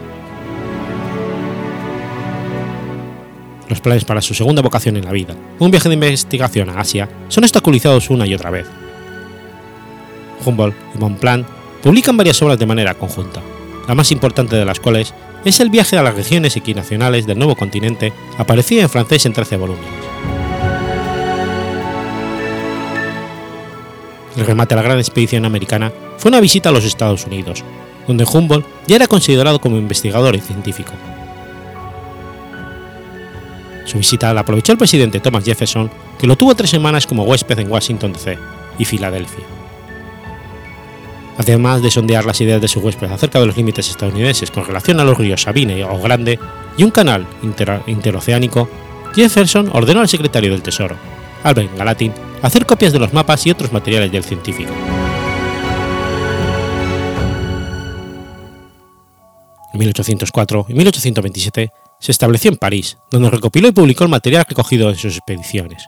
[SPEAKER 1] Los planes para su segunda vocación en la vida, un viaje de investigación a Asia, son obstaculizados una y otra vez. Humboldt y Bonpland publican varias obras de manera conjunta, la más importante de las cuales es el viaje a las regiones equinacionales del nuevo continente, aparecida en francés en 13 volúmenes. El remate a la gran expedición americana fue una visita a los Estados Unidos, donde Humboldt ya era considerado como investigador y científico. Su visita la aprovechó el presidente Thomas Jefferson, que lo tuvo tres semanas como huésped en Washington DC y Filadelfia además de sondear las ideas de su huésped acerca de los límites estadounidenses con relación a los ríos Sabine o Grande y un canal interoceánico, Jefferson ordenó al secretario del Tesoro, Albert Gallatin, hacer copias de los mapas y otros materiales del científico. En 1804 y 1827 se estableció en París, donde recopiló y publicó el material recogido en sus expediciones,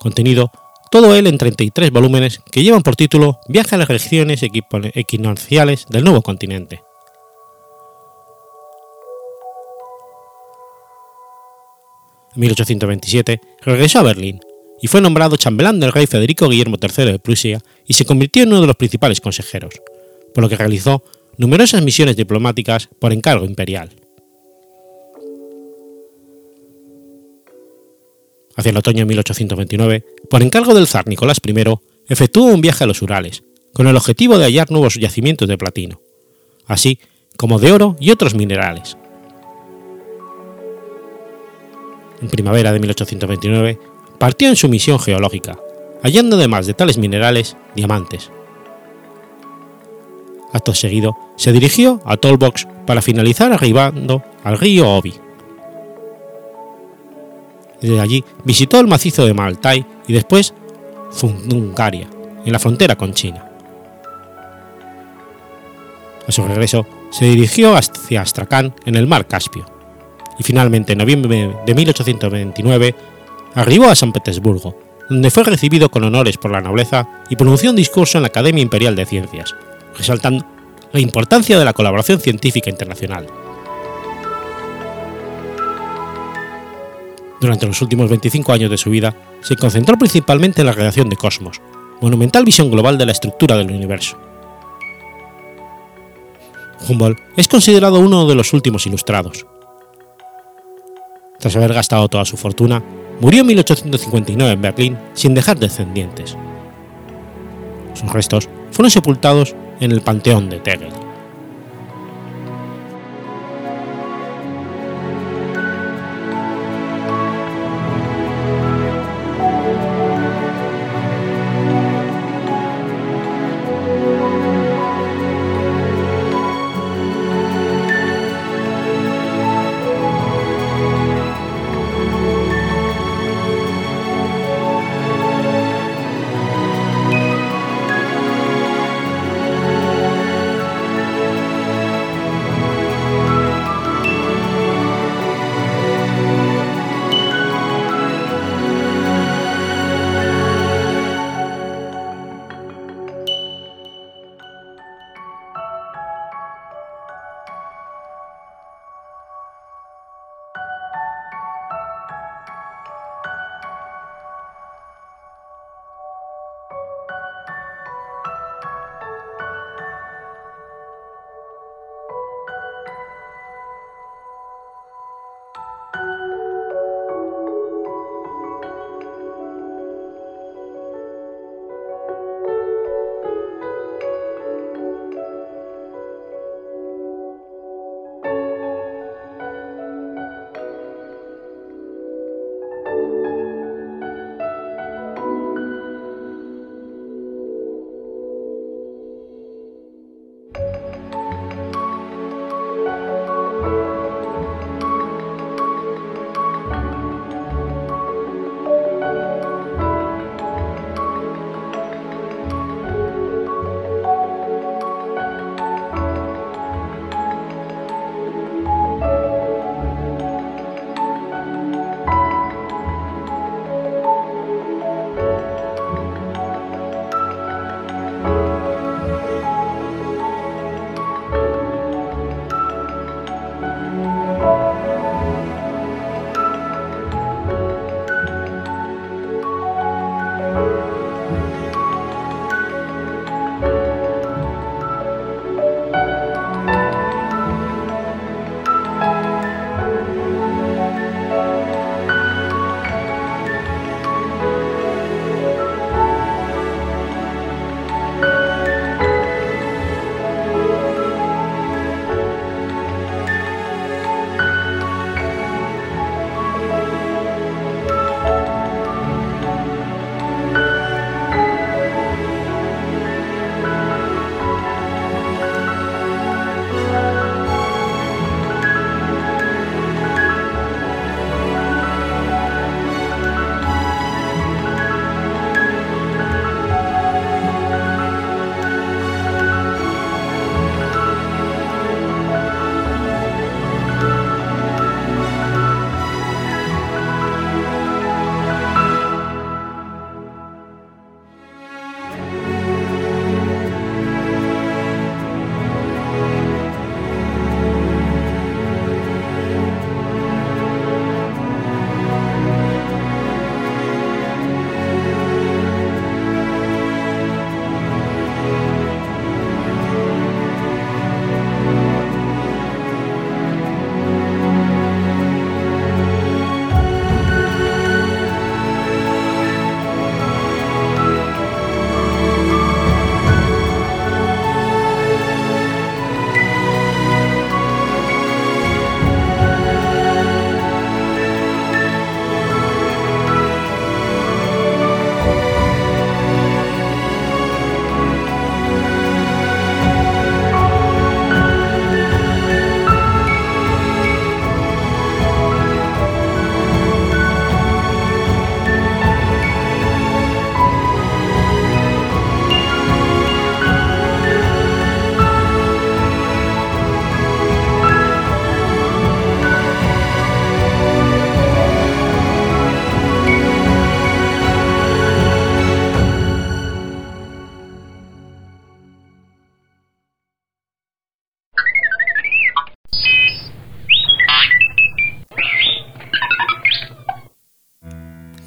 [SPEAKER 1] contenido todo él en 33 volúmenes que llevan por título Viaje a las regiones equinocciales del nuevo continente. En 1827 regresó a Berlín y fue nombrado chambelán del rey Federico Guillermo III de Prusia y se convirtió en uno de los principales consejeros, por lo que realizó numerosas misiones diplomáticas por encargo imperial. Hacia el otoño de 1829, por encargo del zar Nicolás I, efectuó un viaje a los Urales, con el objetivo de hallar nuevos yacimientos de platino, así como de oro y otros minerales. En primavera de 1829, partió en su misión geológica, hallando además de tales minerales diamantes. Acto seguido, se dirigió a Tolbox para finalizar arribando al río Obi. Desde allí visitó el macizo de Maltai y después Zungaria, en la frontera con China. A su regreso, se dirigió hacia Astrakán en el mar Caspio, y finalmente en noviembre de 1829 arribó a San Petersburgo, donde fue recibido con honores por la nobleza y pronunció un discurso en la Academia Imperial de Ciencias, resaltando la importancia de la colaboración científica internacional. Durante los últimos 25 años de su vida, se concentró principalmente en la redacción de Cosmos, monumental visión global de la estructura del universo. Humboldt es considerado uno de los últimos ilustrados. Tras haber gastado toda su fortuna, murió en 1859 en Berlín sin dejar descendientes. Sus restos fueron sepultados en el Panteón de Tegel.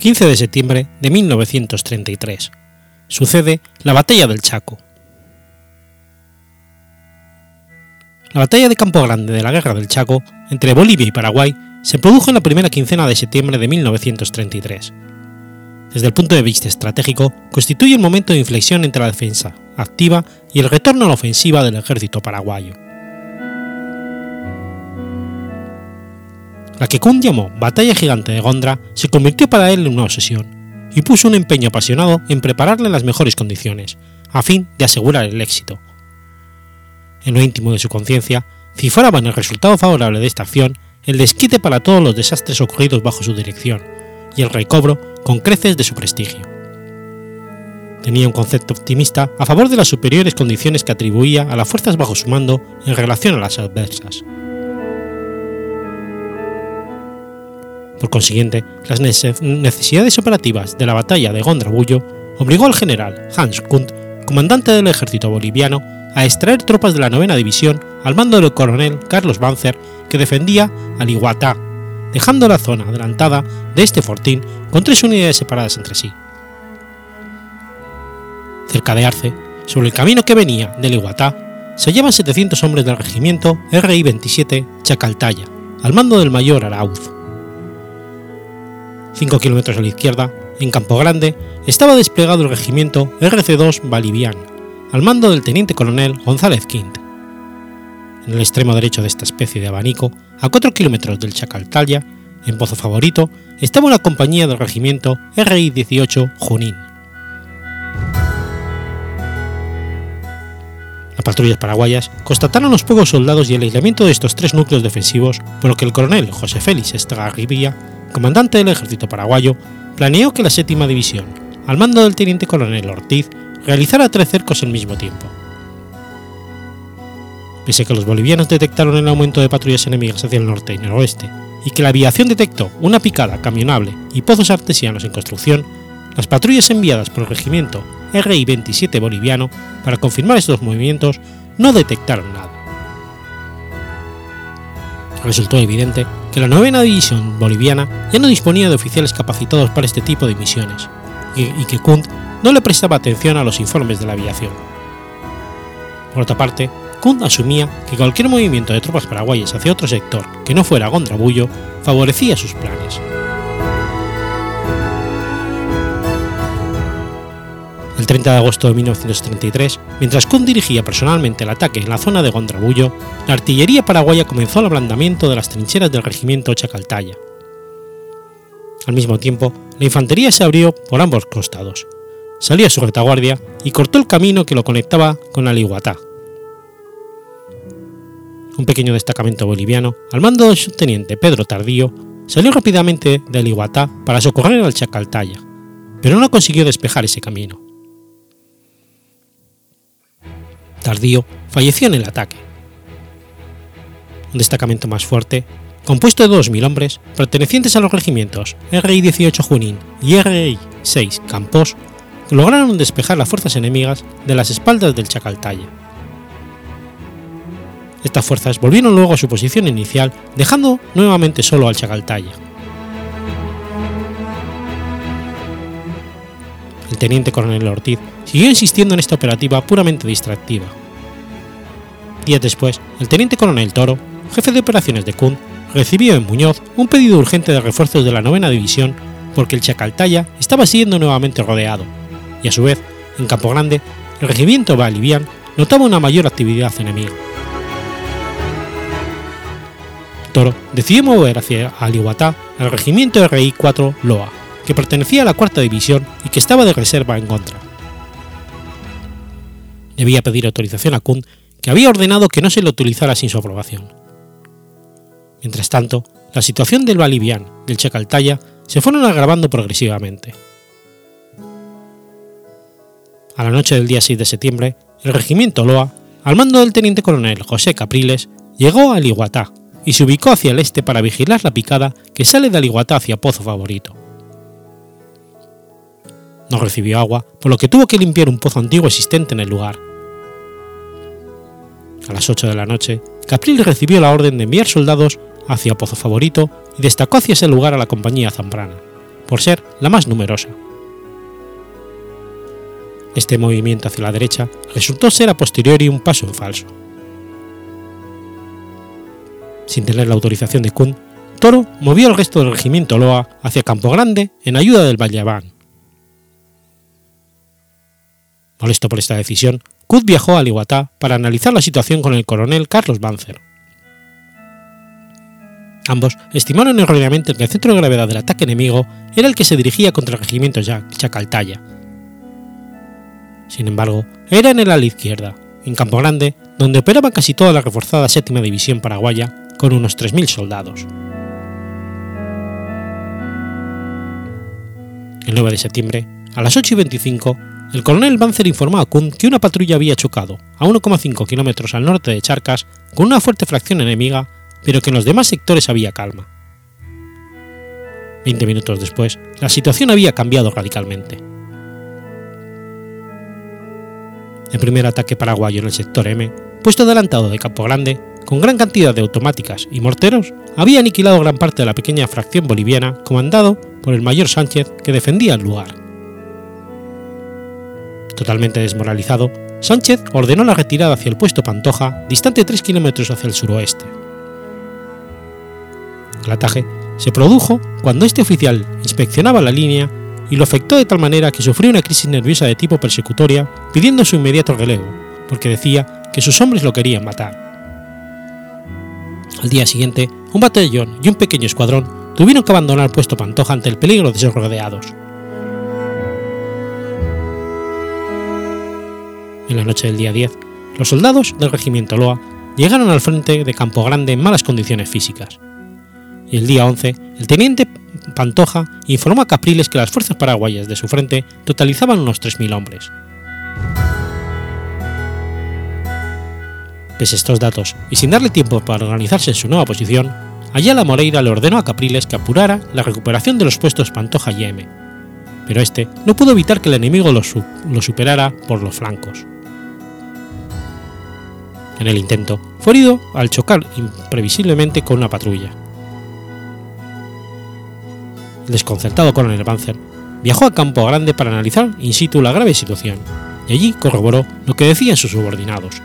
[SPEAKER 1] 15 de septiembre de 1933. Sucede la Batalla del Chaco. La batalla de Campo Grande de la Guerra del Chaco entre Bolivia y Paraguay se produjo en la primera quincena de septiembre de 1933. Desde el punto de vista estratégico, constituye un momento de inflexión entre la defensa activa y el retorno a la ofensiva del ejército paraguayo. La que llamó Batalla Gigante de Gondra se convirtió para él en una obsesión y puso un empeño apasionado en prepararle las mejores condiciones, a fin de asegurar el éxito. En lo íntimo de su conciencia, cifraba en el resultado favorable de esta acción el desquite para todos los desastres ocurridos bajo su dirección y el recobro con creces de su prestigio. Tenía un concepto optimista a favor de las superiores condiciones que atribuía a las fuerzas bajo su mando en relación a las adversas. Por consiguiente, las necesidades operativas de la batalla de Gondrabullo obligó al general Hans Kunt, comandante del ejército boliviano, a extraer tropas de la novena división al mando del coronel Carlos Banzer, que defendía al Iguatá, dejando la zona adelantada de este fortín con tres unidades separadas entre sí. Cerca de Arce, sobre el camino que venía del Iguatá, se hallaban 700 hombres del regimiento RI-27 Chacaltaya, al mando del mayor Arauz. Cinco kilómetros a la izquierda, en Campo Grande, estaba desplegado el regimiento RC-2 Balivian, al mando del teniente coronel González Quint. En el extremo derecho de esta especie de abanico, a 4 kilómetros del Chacaltaya, en Pozo Favorito, estaba una compañía del regimiento RI-18 Junín. Las patrullas paraguayas constataron los pocos soldados y el aislamiento de estos tres núcleos defensivos, por lo que el coronel José Félix Estragarribía, comandante del ejército paraguayo, planeó que la séptima división, al mando del teniente coronel Ortiz, realizara tres cercos al mismo tiempo. Pese a que los bolivianos detectaron el aumento de patrullas enemigas hacia el norte y noroeste, y que la aviación detectó una picada camionable y pozos artesianos en construcción, las patrullas enviadas por el regimiento RI-27 boliviano para confirmar estos movimientos no detectaron nada. Resultó evidente que la novena división boliviana ya no disponía de oficiales capacitados para este tipo de misiones, y, que Kunt no le prestaba atención a los informes de la aviación. Por otra parte, Kuhn asumía que cualquier movimiento de tropas paraguayas hacia otro sector que no fuera Gondrabullo favorecía sus planes. 30 de agosto de 1933, mientras Kuhn dirigía personalmente el ataque en la zona de Gondrabullo, la artillería paraguaya comenzó el ablandamiento de las trincheras del regimiento Chacaltaya. Al mismo tiempo, la infantería se abrió por ambos costados, salió a su retaguardia y cortó el camino que lo conectaba con Aliguatá. Un pequeño destacamento boliviano, al mando del subteniente Pedro Tardío, salió rápidamente de Aliguatá para socorrer al Chacaltaya, pero no consiguió despejar ese camino. Tardío falleció en el ataque. Un destacamento más fuerte, compuesto de 2.000 hombres, pertenecientes a los regimientos RI-18 Junín y RI-6 Campos, lograron despejar las fuerzas enemigas de las espaldas del Chacaltaya. Estas fuerzas volvieron luego a su posición inicial, dejando nuevamente solo al Chacaltaya. El teniente coronel Ortiz siguió insistiendo en esta operativa puramente distractiva. Días después, el teniente coronel Toro, jefe de operaciones de Kuhn, recibió en Muñoz un pedido urgente de refuerzos de la novena división porque el Chacaltaya estaba siendo nuevamente rodeado y a su vez, en Campo Grande, el regimiento boliviano notaba una mayor actividad enemiga. Toro decidió mover hacia Alihuatá al regimiento RI-4 Loa, que pertenecía a la cuarta división y que estaba de reserva en contra. Debía pedir autorización a Kuhn, que había ordenado que no se lo utilizara sin su aprobación. Mientras tanto, la situación del Bolivian del Chacaltaya se fueron agravando progresivamente. A la noche del día 6 de septiembre, el regimiento Loa, al mando del teniente coronel José Capriles, llegó a Aliguatá y se ubicó hacia el este para vigilar la picada que sale de Aliguatá hacia Pozo Favorito. No recibió agua, por lo que tuvo que limpiar un pozo antiguo existente en el lugar. A las 8 de la noche, Capriles recibió la orden de enviar soldados hacia Pozo Favorito y destacó hacia ese lugar a la compañía Zambrana, por ser la más numerosa. Este movimiento hacia la derecha resultó ser a posteriori un paso en falso. Sin tener la autorización de Kuhn, Toro movió al resto del regimiento Loa hacia Campo Grande en ayuda del Vallabán. Molesto por esta decisión, Kuhn viajó a Liguatá para analizar la situación con el coronel Carlos Banzer. Ambos estimaron erróneamente que el centro de gravedad del ataque enemigo era el que se dirigía contra el regimiento Chacaltaya. Sin embargo, era en el ala izquierda, en Campo Grande, donde operaba casi toda la reforzada séptima división paraguaya con unos 3.000 soldados. El 9 de septiembre, a las 8 y 25, el coronel Banzer informó a Kuhn que una patrulla había chocado a 1,5 kilómetros al norte de Charcas con una fuerte fracción enemiga, pero que en los demás sectores había calma. Veinte minutos después, la situación había cambiado radicalmente. El primer ataque paraguayo en el sector M, puesto adelantado de Campo Grande, con gran cantidad de automáticas y morteros, había aniquilado gran parte de la pequeña fracción boliviana comandado por el mayor Sánchez que defendía el lugar. Totalmente desmoralizado, Sánchez ordenó la retirada hacia el puesto Pantoja, distante 3 kilómetros hacia el suroeste. El ataque se produjo cuando este oficial inspeccionaba la línea y lo afectó de tal manera que sufrió una crisis nerviosa de tipo persecutoria, pidiendo su inmediato relevo, porque decía que sus hombres lo querían matar. Al día siguiente, un batallón y un pequeño escuadrón tuvieron que abandonar el puesto Pantoja ante el peligro de ser rodeados. En la noche del día 10, los soldados del regimiento Loa llegaron al frente de Campo Grande en malas condiciones físicas. Y el día 11, el teniente Pantoja informó a Capriles que las fuerzas paraguayas de su frente totalizaban unos 3.000 hombres. Pese a estos datos, y sin darle tiempo para organizarse en su nueva posición, Ayala Moreira le ordenó a Capriles que apurara la recuperación de los puestos Pantoja y M, pero este no pudo evitar que el enemigo lo, lo superara por los flancos. En el intento, fue herido al chocar imprevisiblemente con una patrulla. El desconcertado coronel Banzer viajó a Campo Grande para analizar in situ la grave situación, y allí corroboró lo que decían sus subordinados,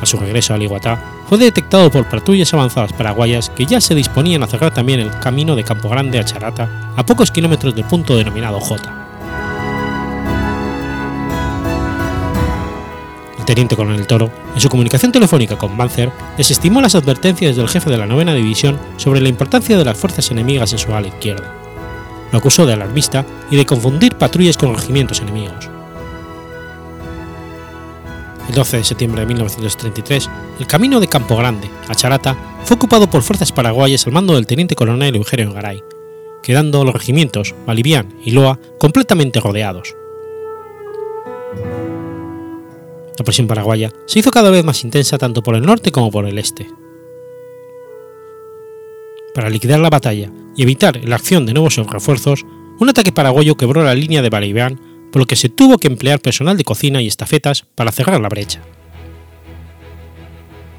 [SPEAKER 1] a su regreso a Liguatá, fue detectado por patrullas avanzadas paraguayas que ya se disponían a cerrar también el camino de Campo Grande a Charata, a pocos kilómetros del punto denominado J. teniente coronel Toro, en su comunicación telefónica con Banzer, desestimó las advertencias del jefe de la novena división sobre la importancia de las fuerzas enemigas en su ala izquierda. Lo acusó de alarmista y de confundir patrullas con regimientos enemigos. El 12 de septiembre de 1933, el camino de Campo Grande a Charata fue ocupado por fuerzas paraguayas al mando del teniente coronel Eugenio Garay, quedando los regimientos Balivián y Loa completamente rodeados. La presión paraguaya se hizo cada vez más intensa tanto por el norte como por el este. Para liquidar la batalla y evitar la acción de nuevos refuerzos, un ataque paraguayo quebró la línea de Balivián por lo que se tuvo que emplear personal de cocina y estafetas para cerrar la brecha.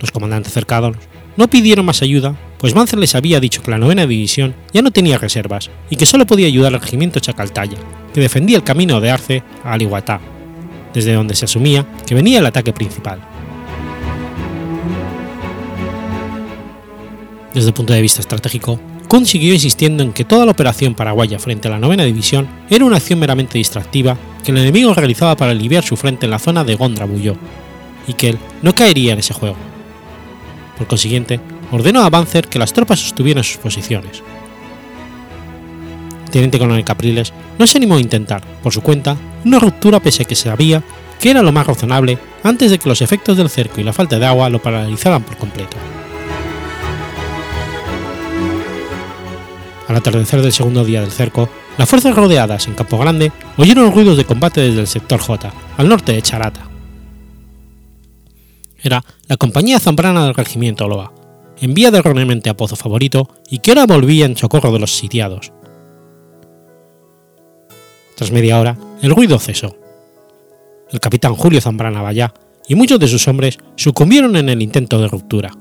[SPEAKER 1] Los comandantes cercanos no pidieron más ayuda, pues Manzer les había dicho que la novena división ya no tenía reservas y que solo podía ayudar al regimiento Chacaltaya, que defendía el camino de Arce a Alihuatá, desde donde se asumía que venía el ataque principal. Desde el punto de vista estratégico, Kuhn siguió insistiendo en que toda la operación paraguaya frente a la novena división era una acción meramente distractiva que el enemigo realizaba para aliviar su frente en la zona de Gondra Bulló, y que él no caería en ese juego. Por consiguiente, ordenó a Banzer que las tropas sostuvieran sus posiciones. Teniente coronel Capriles no se animó a intentar, por su cuenta, una ruptura pese a que sabía que era lo más razonable antes de que los efectos del cerco y la falta de agua lo paralizaran por completo. Al atardecer del segundo día del cerco, las fuerzas rodeadas en Campo Grande oyeron ruidos de combate desde el sector J, al norte de Charata. Era la compañía zambrana del regimiento Loa, enviada erróneamente a Pozo Favorito y que ahora volvía en socorro de los sitiados. Tras media hora, el ruido cesó. El capitán Julio Zambrana Vallá y muchos de sus hombres sucumbieron en el intento de ruptura.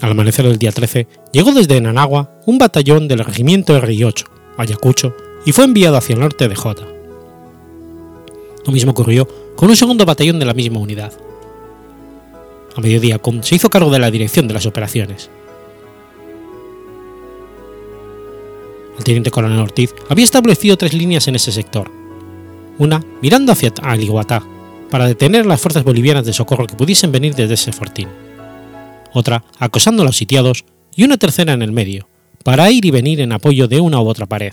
[SPEAKER 1] Al amanecer del día 13, llegó desde Nanagua un batallón del regimiento R8, Ayacucho, y fue enviado hacia el norte de Jota. Lo mismo ocurrió con un segundo batallón de la misma unidad. A mediodía, Kuhn se hizo cargo de la dirección de las operaciones. El teniente coronel Ortiz había establecido tres líneas en ese sector. Una mirando hacia Aliguatá, para detener las fuerzas bolivianas de socorro que pudiesen venir desde ese fortín. Otra acosando a los sitiados y una tercera en el medio, para ir y venir en apoyo de una u otra pared.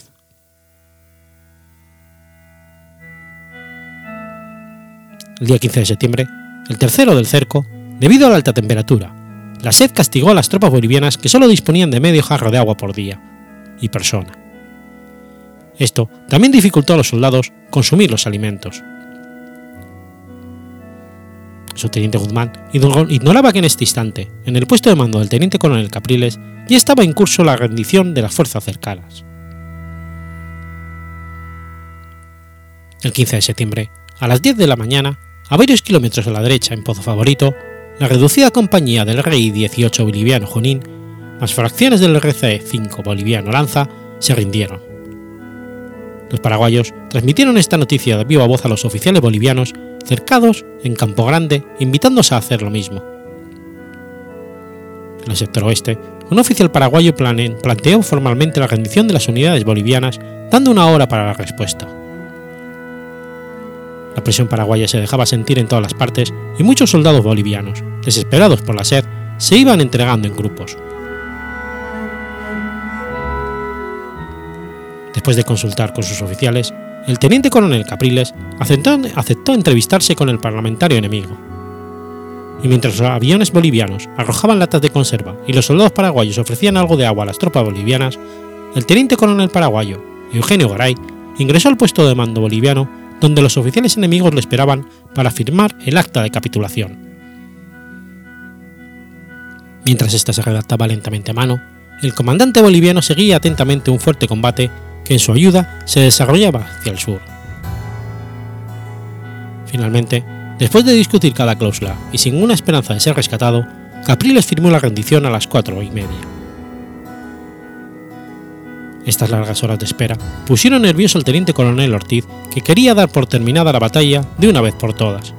[SPEAKER 1] El día 15 de septiembre, el tercero del cerco, debido a la alta temperatura, la sed castigó a las tropas bolivianas que solo disponían de medio jarro de agua por día y persona. Esto también dificultó a los soldados consumir los alimentos. El subteniente Guzmán ignoraba que en este instante, en el puesto de mando del teniente coronel Capriles, ya estaba en curso la rendición de las fuerzas cercanas. El 15 de septiembre, a las 10 de la mañana, a varios kilómetros a la derecha, en Pozo Favorito, la reducida compañía del Rey 18 boliviano Junín, más fracciones del RC 5 boliviano Lanza, se rindieron. Los paraguayos transmitieron esta noticia de viva voz a los oficiales bolivianos cercados en Campo Grande, invitándose a hacer lo mismo. En el sector oeste, un oficial paraguayo planteó formalmente la rendición de las unidades bolivianas, dando una hora para la respuesta. La presión paraguaya se dejaba sentir en todas las partes y muchos soldados bolivianos, desesperados por la sed, se iban entregando en grupos. Después de consultar con sus oficiales, el teniente coronel Capriles aceptó, entrevistarse con el parlamentario enemigo. Y mientras los aviones bolivianos arrojaban latas de conserva y los soldados paraguayos ofrecían algo de agua a las tropas bolivianas, el teniente coronel paraguayo, Eugenio Garay, ingresó al puesto de mando boliviano donde los oficiales enemigos le esperaban para firmar el acta de capitulación. Mientras ésta se redactaba lentamente a mano, el comandante boliviano seguía atentamente un fuerte combate que en su ayuda se desarrollaba hacia el sur. Finalmente, después de discutir cada cláusula y sin una esperanza de ser rescatado, Capriles firmó la rendición a las cuatro y media. Estas largas horas de espera pusieron nervioso al teniente coronel Ortiz, que quería dar por terminada la batalla de una vez por todas.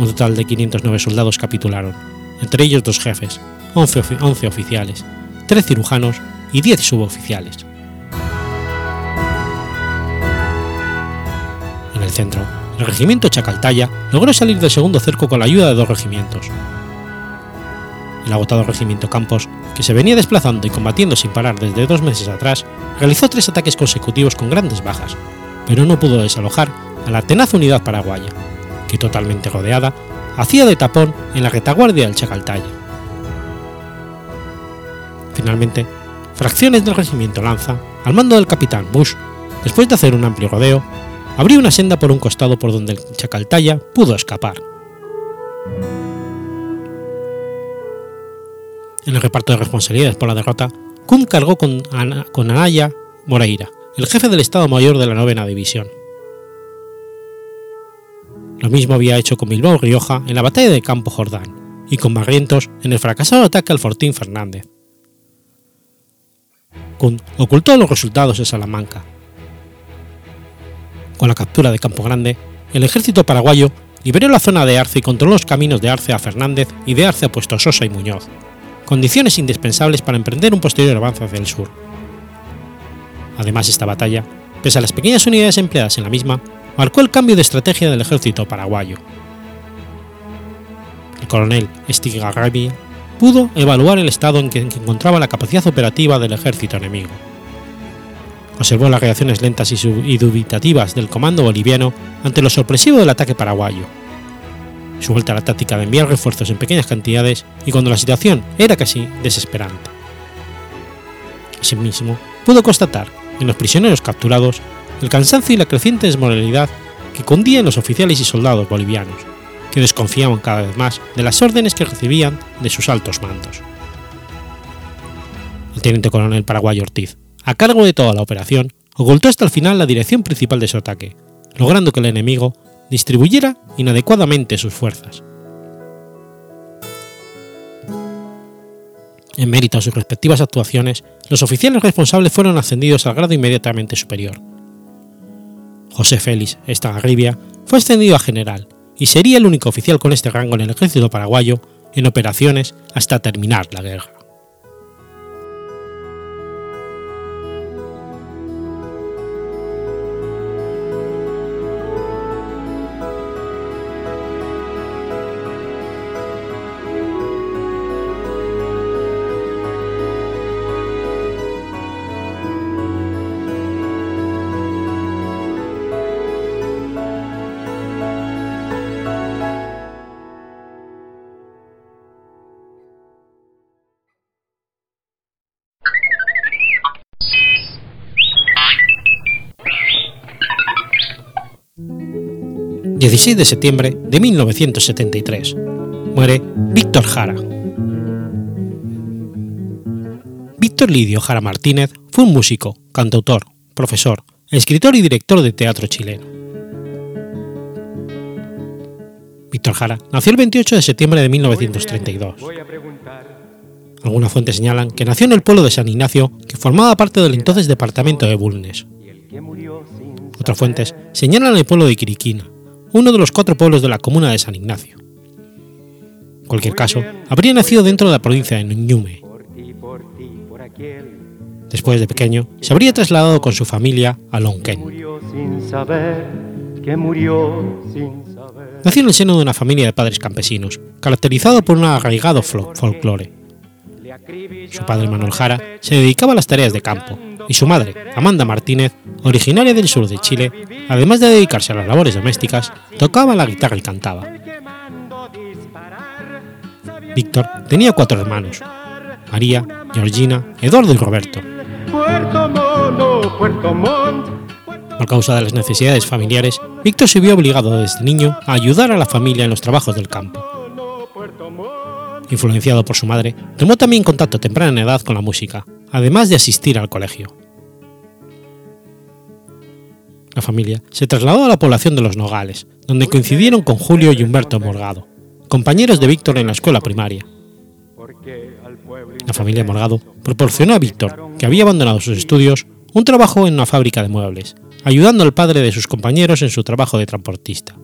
[SPEAKER 1] Un total de 509 soldados capitularon, entre ellos dos jefes, 11, 11 oficiales, 3 cirujanos y 10 suboficiales. En el centro, el regimiento Chacaltaya logró salir del segundo cerco con la ayuda de dos regimientos, el agotado regimiento Campos, que se venía desplazando y combatiendo sin parar desde dos meses atrás, realizó tres ataques consecutivos con grandes bajas, pero no pudo desalojar a la tenaz unidad paraguaya, que totalmente rodeada, hacía de tapón en la retaguardia del Chacaltaya. Finalmente, fracciones del regimiento Lanza, al mando del capitán Bush, después de hacer un amplio rodeo, abrió una senda por un costado por donde el Chacaltaya pudo escapar. En el reparto de responsabilidades por la derrota, Kuhn cargó con, Anaya Moreira, el jefe del Estado Mayor de la Novena División. Lo mismo había hecho con Bilbao Rioja en la batalla de Campo Jordán y con Barrientos en el fracasado ataque al Fortín Fernández. Ocultó los resultados de Salamanca. Con la captura de Campo Grande, el ejército paraguayo liberó la zona de Arce y controló los caminos de Arce a Fernández y de Arce a Puesto Sosa y Muñoz, condiciones indispensables para emprender un posterior avance hacia el sur. Además, esta batalla, pese a las pequeñas unidades empleadas en la misma, marcó el cambio de estrategia del ejército paraguayo. El coronel Stigarrabi pudo evaluar el estado en que encontraba la capacidad operativa del ejército enemigo. Observó las reacciones lentas y dubitativas del comando boliviano ante lo sorpresivo del ataque paraguayo su vuelta a la táctica de enviar refuerzos en pequeñas cantidades y cuando la situación era casi desesperante. Asimismo, pudo constatar en los prisioneros capturados el cansancio y la creciente desmoralidad que cundía en los oficiales y soldados bolivianos, que desconfiaban cada vez más de las órdenes que recibían de sus altos mandos. El teniente coronel paraguayo Ortiz, a cargo de toda la operación, ocultó hasta el final la dirección principal de su ataque, logrando que el enemigo distribuyera inadecuadamente sus fuerzas. En mérito a sus respectivas actuaciones, los oficiales responsables fueron ascendidos al grado inmediatamente superior. José Félix Estagarribia fue ascendido a general y sería el único oficial con este rango en el ejército paraguayo en operaciones hasta terminar la guerra. 16 de septiembre de 1973. Muere Víctor Jara. Víctor Lidio Jara Martínez fue un músico, cantautor, profesor, escritor y director de teatro chileno. Víctor Jara nació el 28 de septiembre de 1932. Algunas fuentes señalan que nació en el pueblo de San Ignacio, que formaba parte del entonces departamento de Bulnes. Otras fuentes señalan el pueblo de Quiriquina, uno de los cuatro pueblos de la comuna de San Ignacio. En cualquier caso, habría nacido dentro de la provincia de Ñume. Después de pequeño, se habría trasladado con su familia a Lonquén. Nació en el seno de una familia de padres campesinos, caracterizado por un arraigado folclore. Su padre Manuel Jara se dedicaba a las tareas de campo, y su madre, Amanda Martínez, originaria del sur de Chile, además de dedicarse a las labores domésticas, tocaba la guitarra y cantaba. Víctor tenía cuatro hermanos, María, Georgina, Eduardo y Roberto. Por causa de las necesidades familiares, Víctor se vio obligado desde niño a ayudar a la familia en los trabajos del campo. Influenciado por su madre, tomó también contacto temprana edad con la música, además de asistir al colegio. La familia se trasladó a la población de Los Nogales, donde coincidieron con Julio y Humberto Morgado, compañeros de Víctor en la escuela primaria. La familia Morgado proporcionó a Víctor, que había abandonado sus estudios, un trabajo en una fábrica de muebles, ayudando al padre de sus compañeros en su trabajo de transportista.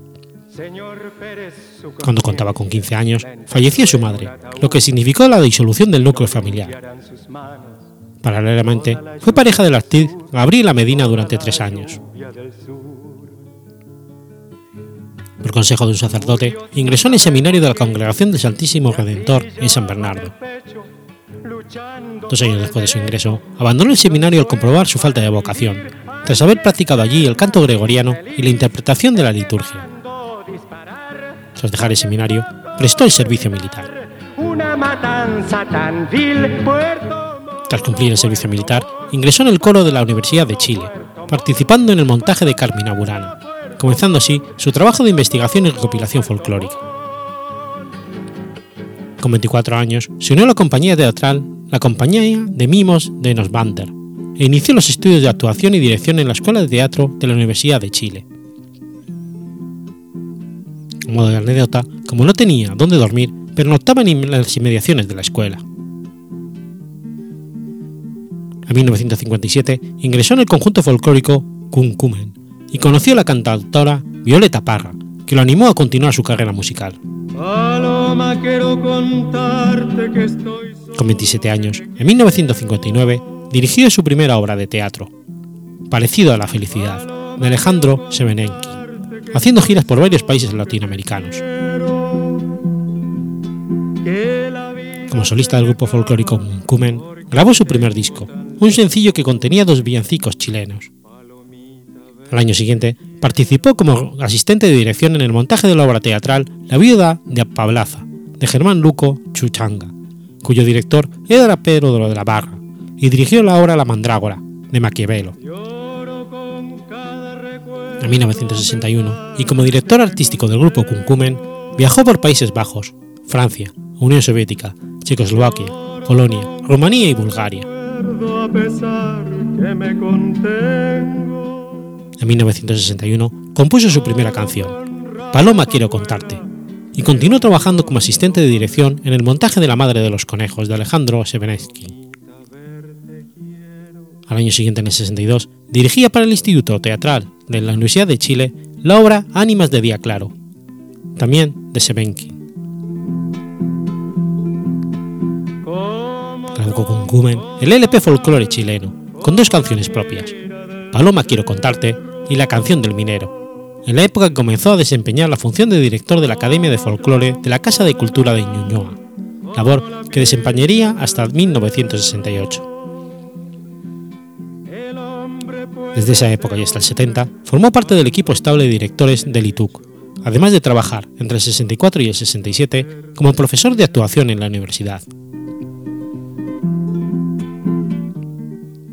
[SPEAKER 1] Cuando contaba con 15 años, falleció su madre, lo que significó la disolución del núcleo familiar. Paralelamente, fue pareja de la actriz Gabriela Medina durante tres años. Por consejo de un sacerdote, ingresó en el seminario de la Congregación del Santísimo Redentor en San Bernardo. Dos años después de su ingreso, abandonó el seminario al comprobar su falta de vocación, tras haber practicado allí el canto gregoriano y la interpretación de la liturgia. Tras dejar el seminario, prestó el servicio militar. Una matanza tan tras cumplir el servicio militar, ingresó en el coro de la Universidad de Chile, participando en el montaje de Carmina Burana, comenzando así su trabajo de investigación y recopilación folclórica. Con 24 años, se unió a la compañía teatral, la Compañía de Mimos de Nosbander, e inició los estudios de actuación y dirección en la Escuela de Teatro de la Universidad de Chile. Modo de anécdota, como no tenía dónde dormir, pernoctaba en las inmediaciones de la escuela. En 1957 ingresó en el conjunto folclórico Kunkumen y conoció a la cantautora Violeta Parra, que lo animó a continuar su carrera musical. Con 27 años, en 1959, dirigió su primera obra de teatro, Parecido a la felicidad, de Alejandro Semenenki, haciendo giras por varios países latinoamericanos. Como solista del grupo folclórico Kunkumen, grabó su primer disco, un sencillo que contenía dos villancicos chilenos. Al año siguiente, participó como asistente de dirección en el montaje de la obra teatral La viuda de Pablaza, de Germán Luco Chuchanga, cuyo director era Pedro de la Barra, y dirigió la obra La Mandrágora, de Maquiavelo. En 1961, y como director artístico del grupo Kunkumen, viajó por Países Bajos, Francia, Unión Soviética, Checoslovaquia, Polonia, Rumanía y Bulgaria en 1961 compuso su primera canción, Paloma quiero contarte, y continuó trabajando como asistente de dirección en el montaje de La Madre de los Conejos de Alejandro Sebenetsky. Al año siguiente, en el 62, dirigía para el Instituto Teatral de la Universidad de Chile la obra Ánimas de Día Claro, también de Sebensky. Tradujo con Gumen el LP folclore chileno, con dos canciones propias, Paloma Quiero Contarte y La Canción del Minero, en la época que comenzó a desempeñar la función de director de la Academia de Folclore de la Casa de Cultura de Ñuñoa, labor que desempeñaría hasta 1968. Desde esa época y hasta el 70, formó parte del equipo estable de directores del ITUC, además de trabajar entre el 64 y el 67 como profesor de actuación en la universidad.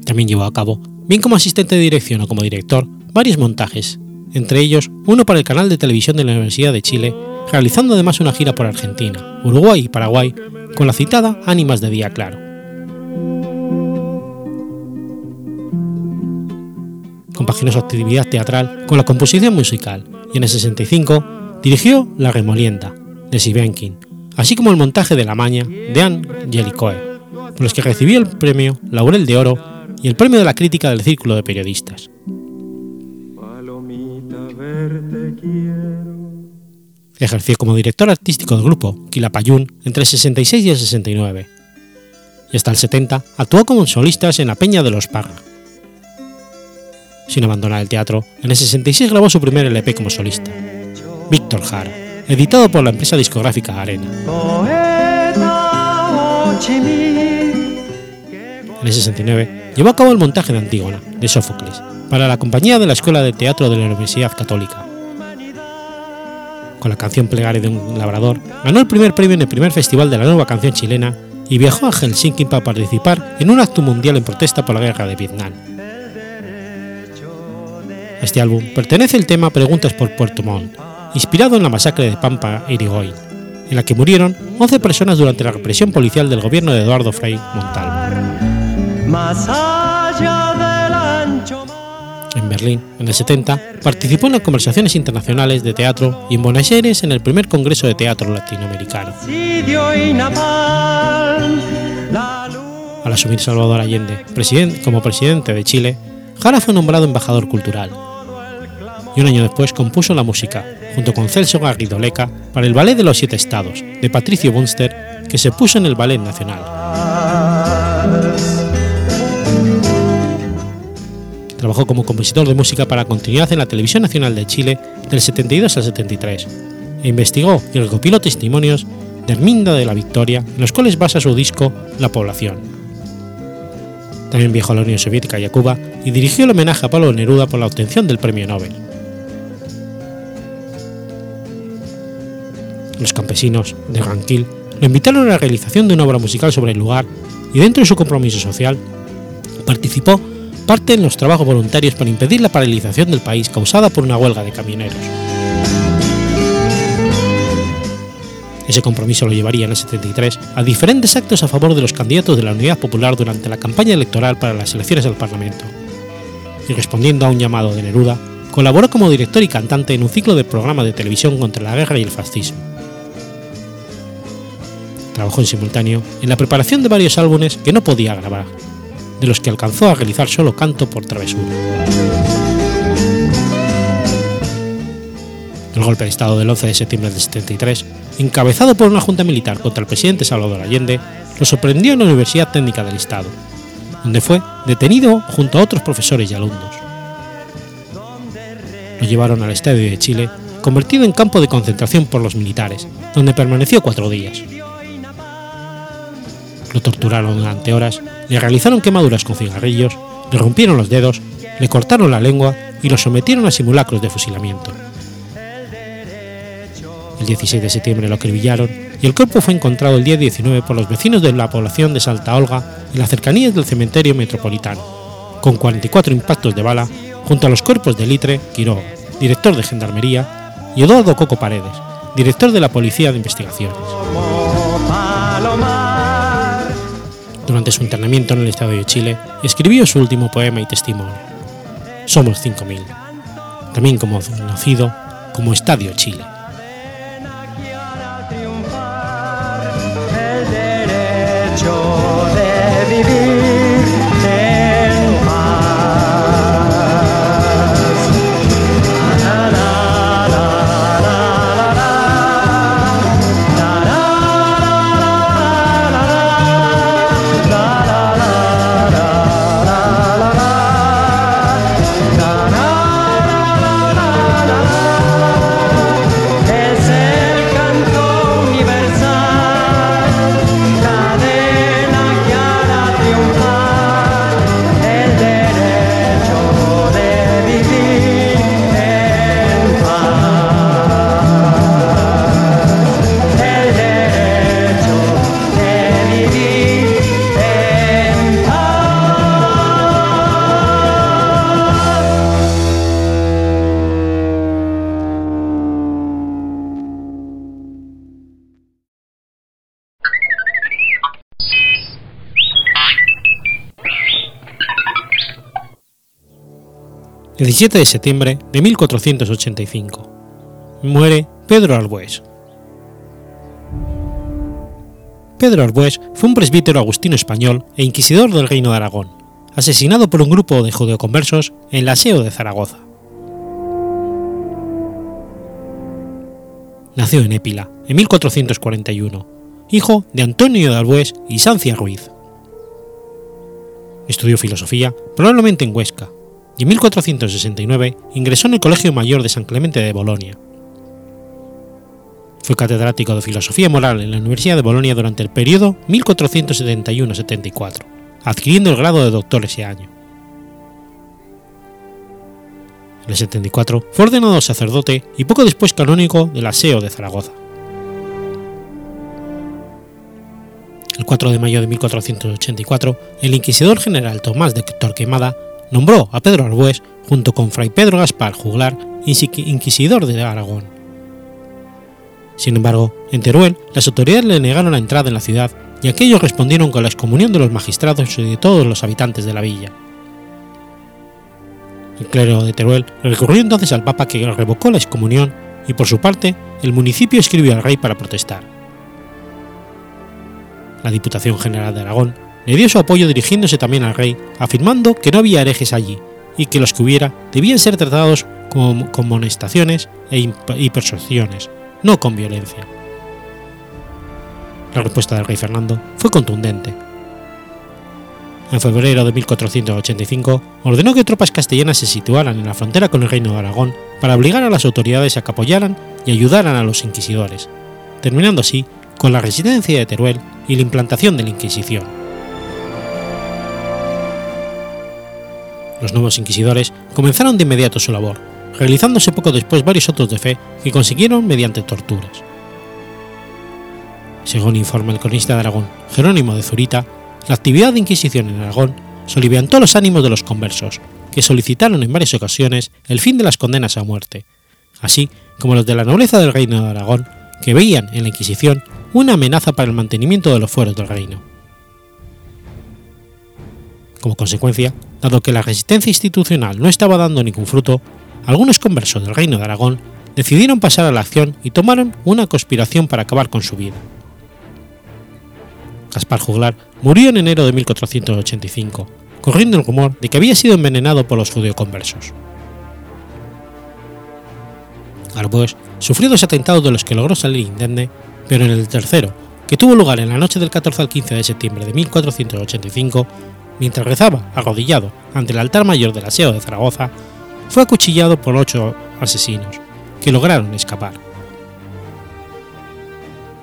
[SPEAKER 1] También llevó a cabo, bien como asistente de dirección o como director, varios montajes, entre ellos uno para el canal de televisión de la Universidad de Chile, realizando además una gira por Argentina, Uruguay y Paraguay con la citada Ánimas de Día Claro. Compaginó su actividad teatral con la composición musical y en el 65 dirigió La Remolienda, de Sibenkin, así como el montaje de La Maña, de Anne Jellicoe, por los que recibió el premio Laurel de Oro y el premio de la crítica del Círculo de Periodistas. Ejerció como director artístico del grupo Quilapayún entre el 66 y el 69, y hasta el 70 actuó como solistas en la Peña de los Parra. Sin abandonar el teatro, en el 66 grabó su primer LP como solista, Víctor Jara, editado por la empresa discográfica Arena. En el 69 llevó a cabo el montaje de Antígona, de Sófocles, para la compañía de la Escuela de Teatro de la Universidad Católica. Con la canción Plegaria de un labrador, ganó el primer premio en el primer festival de la nueva canción chilena y viajó a Helsinki para participar en un acto mundial en protesta por la guerra de Vietnam. A este álbum pertenece el tema Preguntas por Puerto Montt, inspirado en la masacre de Pampa Irigoyen, en la que murieron 11 personas durante la represión policial del gobierno de Eduardo Frei Montalvo. En Berlín, en el 70, participó en las conversaciones internacionales de teatro y en Buenos Aires en el primer Congreso de Teatro Latinoamericano. Al asumir Salvador Allende como presidente de Chile, Jara fue nombrado embajador cultural. Y un año después compuso la música, junto con Celso Garrido Leca, para el Ballet de los Siete Estados, de Patricio Bunster, que se puso en el Ballet Nacional. Trabajó como compositor de música para continuidad en la Televisión Nacional de Chile del 72 al 73 e investigó y recopiló testimonios de Herminda de la Victoria, en los cuales basa su disco La Población. También viajó a la Unión Soviética y a Cuba y dirigió el homenaje a Pablo Neruda por la obtención del Premio Nobel. Los campesinos de Ranquil lo invitaron a la realización de una obra musical sobre el lugar y dentro de su compromiso social participó parte en los trabajos voluntarios para impedir la paralización del país causada por una huelga de camioneros. Ese compromiso lo llevaría en el 73 a diferentes actos a favor de los candidatos de la Unidad Popular durante la campaña electoral para las elecciones al Parlamento. Y respondiendo a un llamado de Neruda, colaboró como director y cantante en un ciclo de programas de televisión contra la guerra y el fascismo. Trabajó en simultáneo en la preparación de varios álbumes que no podía grabar, de los que alcanzó a realizar solo canto por travesura. El golpe de Estado del 11 de septiembre de 73, encabezado por una junta militar contra el presidente Salvador Allende, lo sorprendió en la Universidad Técnica del Estado, donde fue detenido junto a otros profesores y alumnos. Lo llevaron al Estadio de Chile, convertido en campo de concentración por los militares, donde permaneció cuatro días. Lo torturaron durante horas, le realizaron quemaduras con cigarrillos, le rompieron los dedos, le cortaron la lengua y lo sometieron a simulacros de fusilamiento. El 16 de septiembre lo acribillaron y el cuerpo fue encontrado el día 19 por los vecinos de la población de Salta Olga en las cercanías del cementerio metropolitano, con 44 impactos de bala junto a los cuerpos de Litre Quiroga, director de Gendarmería, y Eduardo Coco Paredes, director de la Policía de Investigaciones. Durante su internamiento en el Estado de Chile, escribió su último poema y testimonio, Somos 5.000, también conocido como Estadio Chile. 17 de septiembre de 1485. Muere Pedro Arbués. Pedro Arbués fue un presbítero agustino español e inquisidor del Reino de Aragón, asesinado por un grupo de judeoconversos en el aseo de Zaragoza. Nació en Épila, en 1441, hijo de Antonio de Arbués y Sancia Ruiz. Estudió filosofía, probablemente en Huesca, y en 1469 ingresó en el Colegio Mayor de San Clemente de Bolonia. Fue catedrático de Filosofía Moral en la Universidad de Bolonia durante el periodo 1471-74, adquiriendo el grado de doctor ese año. En el 74 fue ordenado sacerdote y poco después canónigo del Aseo de Zaragoza. El 4 de mayo de 1484, el inquisidor general Tomás de Torquemada nombró a Pedro Arbués, junto con Fray Pedro Gaspar Juglar, inquisidor de Aragón. Sin embargo, en Teruel las autoridades le negaron la entrada en la ciudad y aquellos respondieron con la excomunión de los magistrados y de todos los habitantes de la villa. El clero de Teruel recurrió entonces al Papa que revocó la excomunión y por su parte el municipio escribió al rey para protestar. La Diputación General de Aragón le dio su apoyo dirigiéndose también al rey, afirmando que no había herejes allí y que los que hubiera debían ser tratados con, monestaciones e y persuasiones, no con violencia. La respuesta del rey Fernando fue contundente. En febrero de 1485 ordenó que tropas castellanas se situaran en la frontera con el reino de Aragón para obligar a las autoridades a que apoyaran y ayudaran a los inquisidores, terminando así con la resistencia de Teruel y la implantación de la Inquisición. Los nuevos inquisidores comenzaron de inmediato su labor, realizándose poco después varios otros de fe que consiguieron mediante torturas. Según informa el cronista de Aragón, Jerónimo de Zurita, la actividad de Inquisición en Aragón soliviantó los ánimos de los conversos, que solicitaron en varias ocasiones el fin de las condenas a muerte, así como los de la nobleza del reino de Aragón, que veían en la Inquisición una amenaza para el mantenimiento de los fueros del reino. Como consecuencia, dado que la resistencia institucional no estaba dando ningún fruto, algunos conversos del reino de Aragón decidieron pasar a la acción y tomaron una conspiración para acabar con su vida. Gaspar Juglar murió en enero de 1485, corriendo el rumor de que había sido envenenado por los judeoconversos. Arbues sufrió dos atentados de los que logró salir indemne, pero en el tercero, que tuvo lugar en la noche del 14 al 15 de septiembre de 1485, mientras rezaba arrodillado ante el altar mayor del aseo de Zaragoza, fue acuchillado por ocho asesinos, que lograron escapar.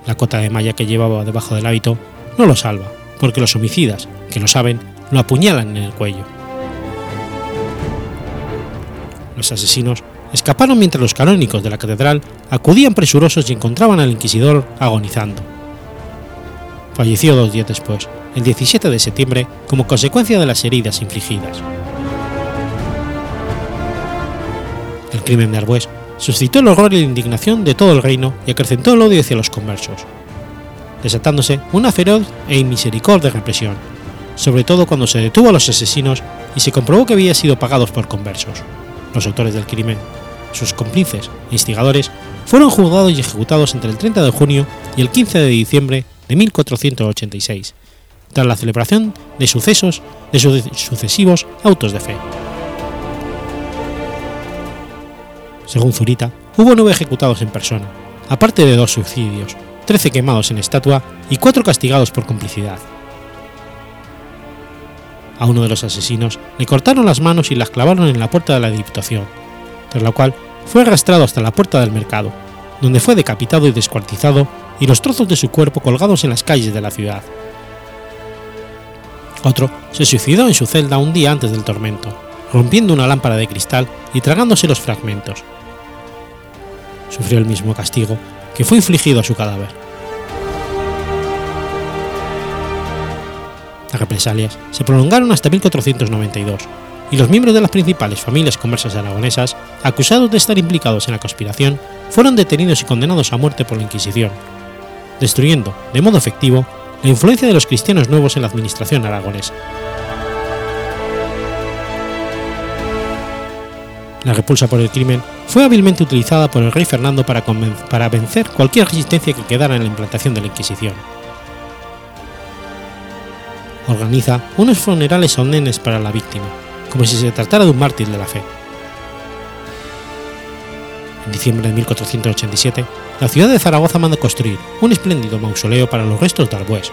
[SPEAKER 1] La cota de malla que llevaba debajo del hábito no lo salva, porque los homicidas, que lo saben, lo apuñalan en el cuello. Los asesinos escaparon mientras los canónicos de la catedral acudían presurosos y encontraban al inquisidor agonizando. Falleció dos días después, el 17 de septiembre, como consecuencia de las heridas infligidas. El crimen de Arbués suscitó el horror y la indignación de todo el reino y acrecentó el odio hacia los conversos, desatándose una feroz e inmisericordia represión, sobre todo cuando se detuvo a los asesinos y se comprobó que habían sido pagados por conversos. Los autores del crimen, sus cómplices e instigadores fueron juzgados y ejecutados entre el 30 de junio y el 15 de diciembre de 1486, tras la celebración de sucesos de sucesivos autos de fe. Según Zurita, hubo nueve ejecutados en persona, aparte de dos suicidios, 13 quemados en estatua y cuatro castigados por complicidad. A uno de los asesinos le cortaron las manos y las clavaron en la puerta de la Diputación, tras la cual fue arrastrado hasta la puerta del mercado, donde fue decapitado y descuartizado y los trozos de su cuerpo colgados en las calles de la ciudad. Otro se suicidó en su celda un día antes del tormento, rompiendo una lámpara de cristal y tragándose los fragmentos. Sufrió el mismo castigo que fue infligido a su cadáver. Las represalias se prolongaron hasta 1492 y los miembros de las principales familias conversas aragonesas, acusados de estar implicados en la conspiración, fueron detenidos y condenados a muerte por la Inquisición, destruyendo, de modo efectivo, la influencia de los cristianos nuevos en la administración aragonesa. La repulsa por el crimen fue hábilmente utilizada por el rey Fernando para, vencer cualquier resistencia que quedara en la implantación de la Inquisición. Organiza unos funerales solemnes para la víctima, como si se tratara de un mártir de la fe. En diciembre de 1487, la ciudad de Zaragoza manda construir un espléndido mausoleo para los restos de Arbués,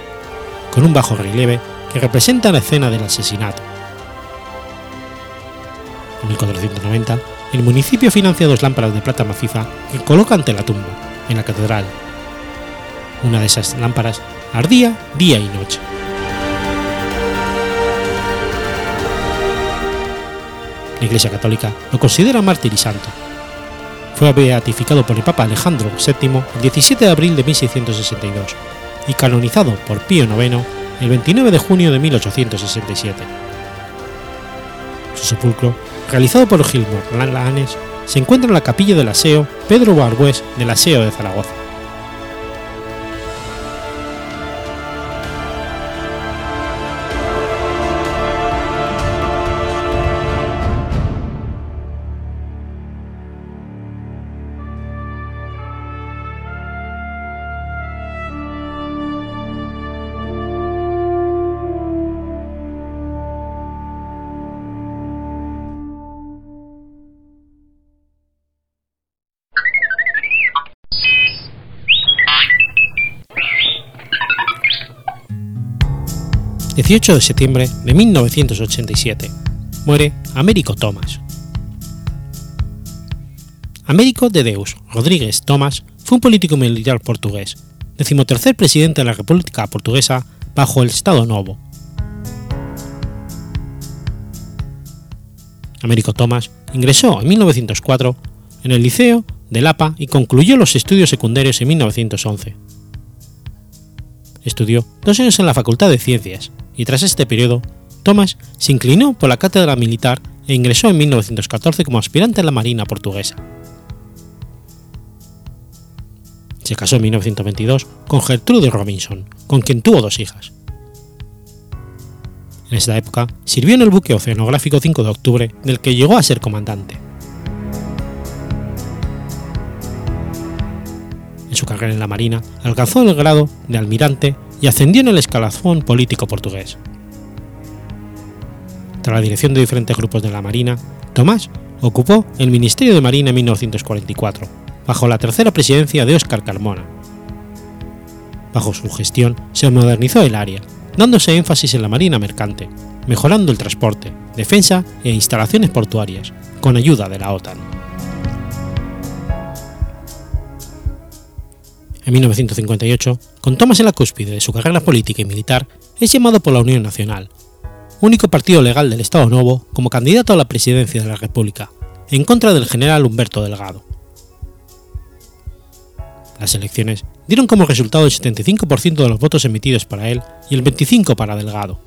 [SPEAKER 1] con un bajo relieve que representa la escena del asesinato. En 1490, el municipio financia dos lámparas de plata maciza que coloca ante la tumba, en la catedral. Una de esas lámparas ardía día y noche. La Iglesia Católica lo considera mártir y santo. Fue beatificado por el Papa Alejandro VII el 17 de abril de 1662 y canonizado por Pío IX el 29 de junio de 1867. Su sepulcro, realizado por Gilmore Lanes, se encuentra en la capilla del aseo Pedro Barbués del Aseo de Zaragoza. 18 de septiembre de 1987. Muere Américo Tomás. Américo de Deus Rodríguez Tomás fue un político militar portugués, decimotercer presidente de la República Portuguesa bajo el Estado Novo. Américo Tomás ingresó en 1904 en el Liceo de Lapa y concluyó los estudios secundarios en 1911. Estudió dos años en la Facultad de Ciencias, y tras este periodo, Thomas se inclinó por la cátedra militar e ingresó en 1914 como aspirante en la Marina portuguesa. Se casó en 1922 con Gertrude Robinson, con quien tuvo dos hijas. En esta época sirvió en el buque oceanográfico 5 de octubre, del que llegó a ser comandante. En su carrera en la Marina alcanzó el grado de almirante y ascendió en el escalafón político portugués. Tras la dirección de diferentes grupos de la Marina, Tomás ocupó el Ministerio de Marina en 1944, bajo la tercera presidencia de Óscar Carmona. Bajo su gestión se modernizó el área, dándose énfasis en la marina mercante, mejorando el transporte, defensa e instalaciones portuarias, con ayuda de la OTAN. en 1958, con Thomas en la cúspide de su carrera política y militar, es llamado por la Unión Nacional, único partido legal del Estado Nuevo, como candidato a la presidencia de la República, en contra del general Humberto Delgado. Las elecciones dieron como resultado el 75% de los votos emitidos para él y el 25% para Delgado.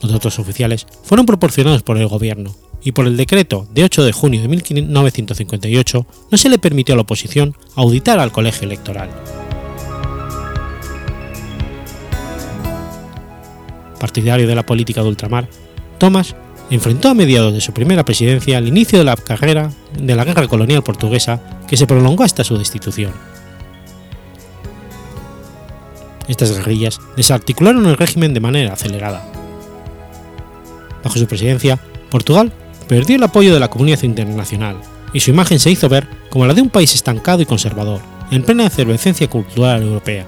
[SPEAKER 1] Los votos oficiales fueron proporcionados por el gobierno, y por el decreto de 8 de junio de 1958 no se le permitió a la oposición auditar al colegio electoral. Partidario de la política de ultramar, Thomas enfrentó a mediados de su primera presidencia el inicio de la carrera de la guerra colonial portuguesa que se prolongó hasta su destitución. Estas guerrillas desarticularon el régimen de manera acelerada. Bajo su presidencia, Portugal perdió el apoyo de la comunidad internacional y su imagen se hizo ver como la de un país estancado y conservador, en plena efervescencia cultural europea,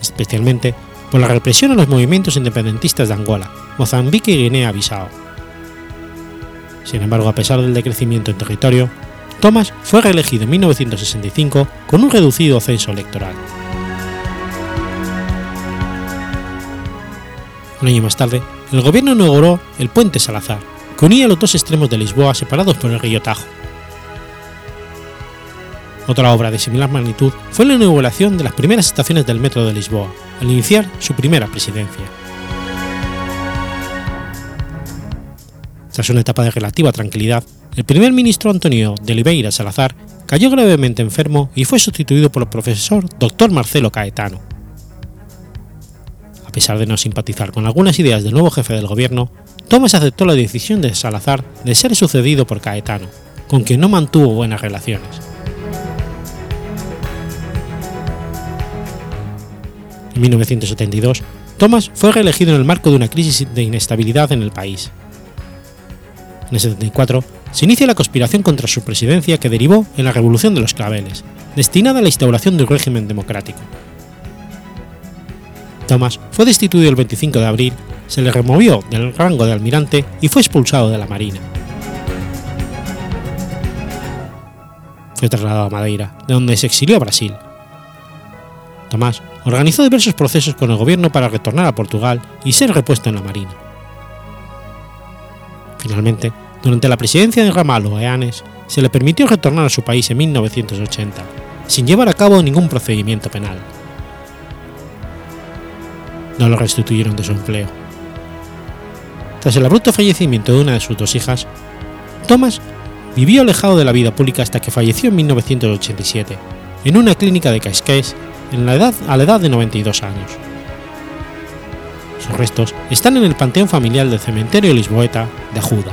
[SPEAKER 1] especialmente por la represión a los movimientos independentistas de Angola, Mozambique y Guinea-Bissau. Sin embargo, a pesar del decrecimiento en territorio, Thomas fue reelegido en 1965 con un reducido censo electoral. Un año más tarde, el gobierno inauguró el Puente Salazar, que unía los dos extremos de Lisboa separados por el río Tajo. Otra obra de similar magnitud fue la inauguración de las primeras estaciones del metro de Lisboa, al iniciar su primera presidencia. Tras una etapa de relativa tranquilidad, el primer ministro Antonio de Oliveira Salazar cayó gravemente enfermo y fue sustituido por el profesor Dr. Marcelo Caetano. A pesar de no simpatizar con algunas ideas del nuevo jefe del gobierno, Tomás aceptó la decisión de Salazar de ser sucedido por Caetano, con quien no mantuvo buenas relaciones. En 1972, Thomas fue reelegido en el marco de una crisis de inestabilidad en el país. En el 74 se inicia la conspiración contra su presidencia que derivó en la Revolución de los Claveles, destinada a la instauración de un régimen democrático. Thomas fue destituido el 25 de abril, se le removió del rango de almirante y fue expulsado de la Marina. Fue trasladado a Madeira, de donde se exilió a Brasil. Tomás organizó diversos procesos con el gobierno para retornar a Portugal y ser repuesto en la Marina. Finalmente, durante la presidencia de Ramalho Eanes, se le permitió retornar a su país en 1980, sin llevar a cabo ningún procedimiento penal. No lo restituyeron de su empleo. Tras el abrupto fallecimiento de una de sus dos hijas, Thomas vivió alejado de la vida pública hasta que falleció en 1987, en una clínica de Cascais la edad, a la edad de 92 años. Sus restos están en el panteón familiar del cementerio lisboeta de Ajuda.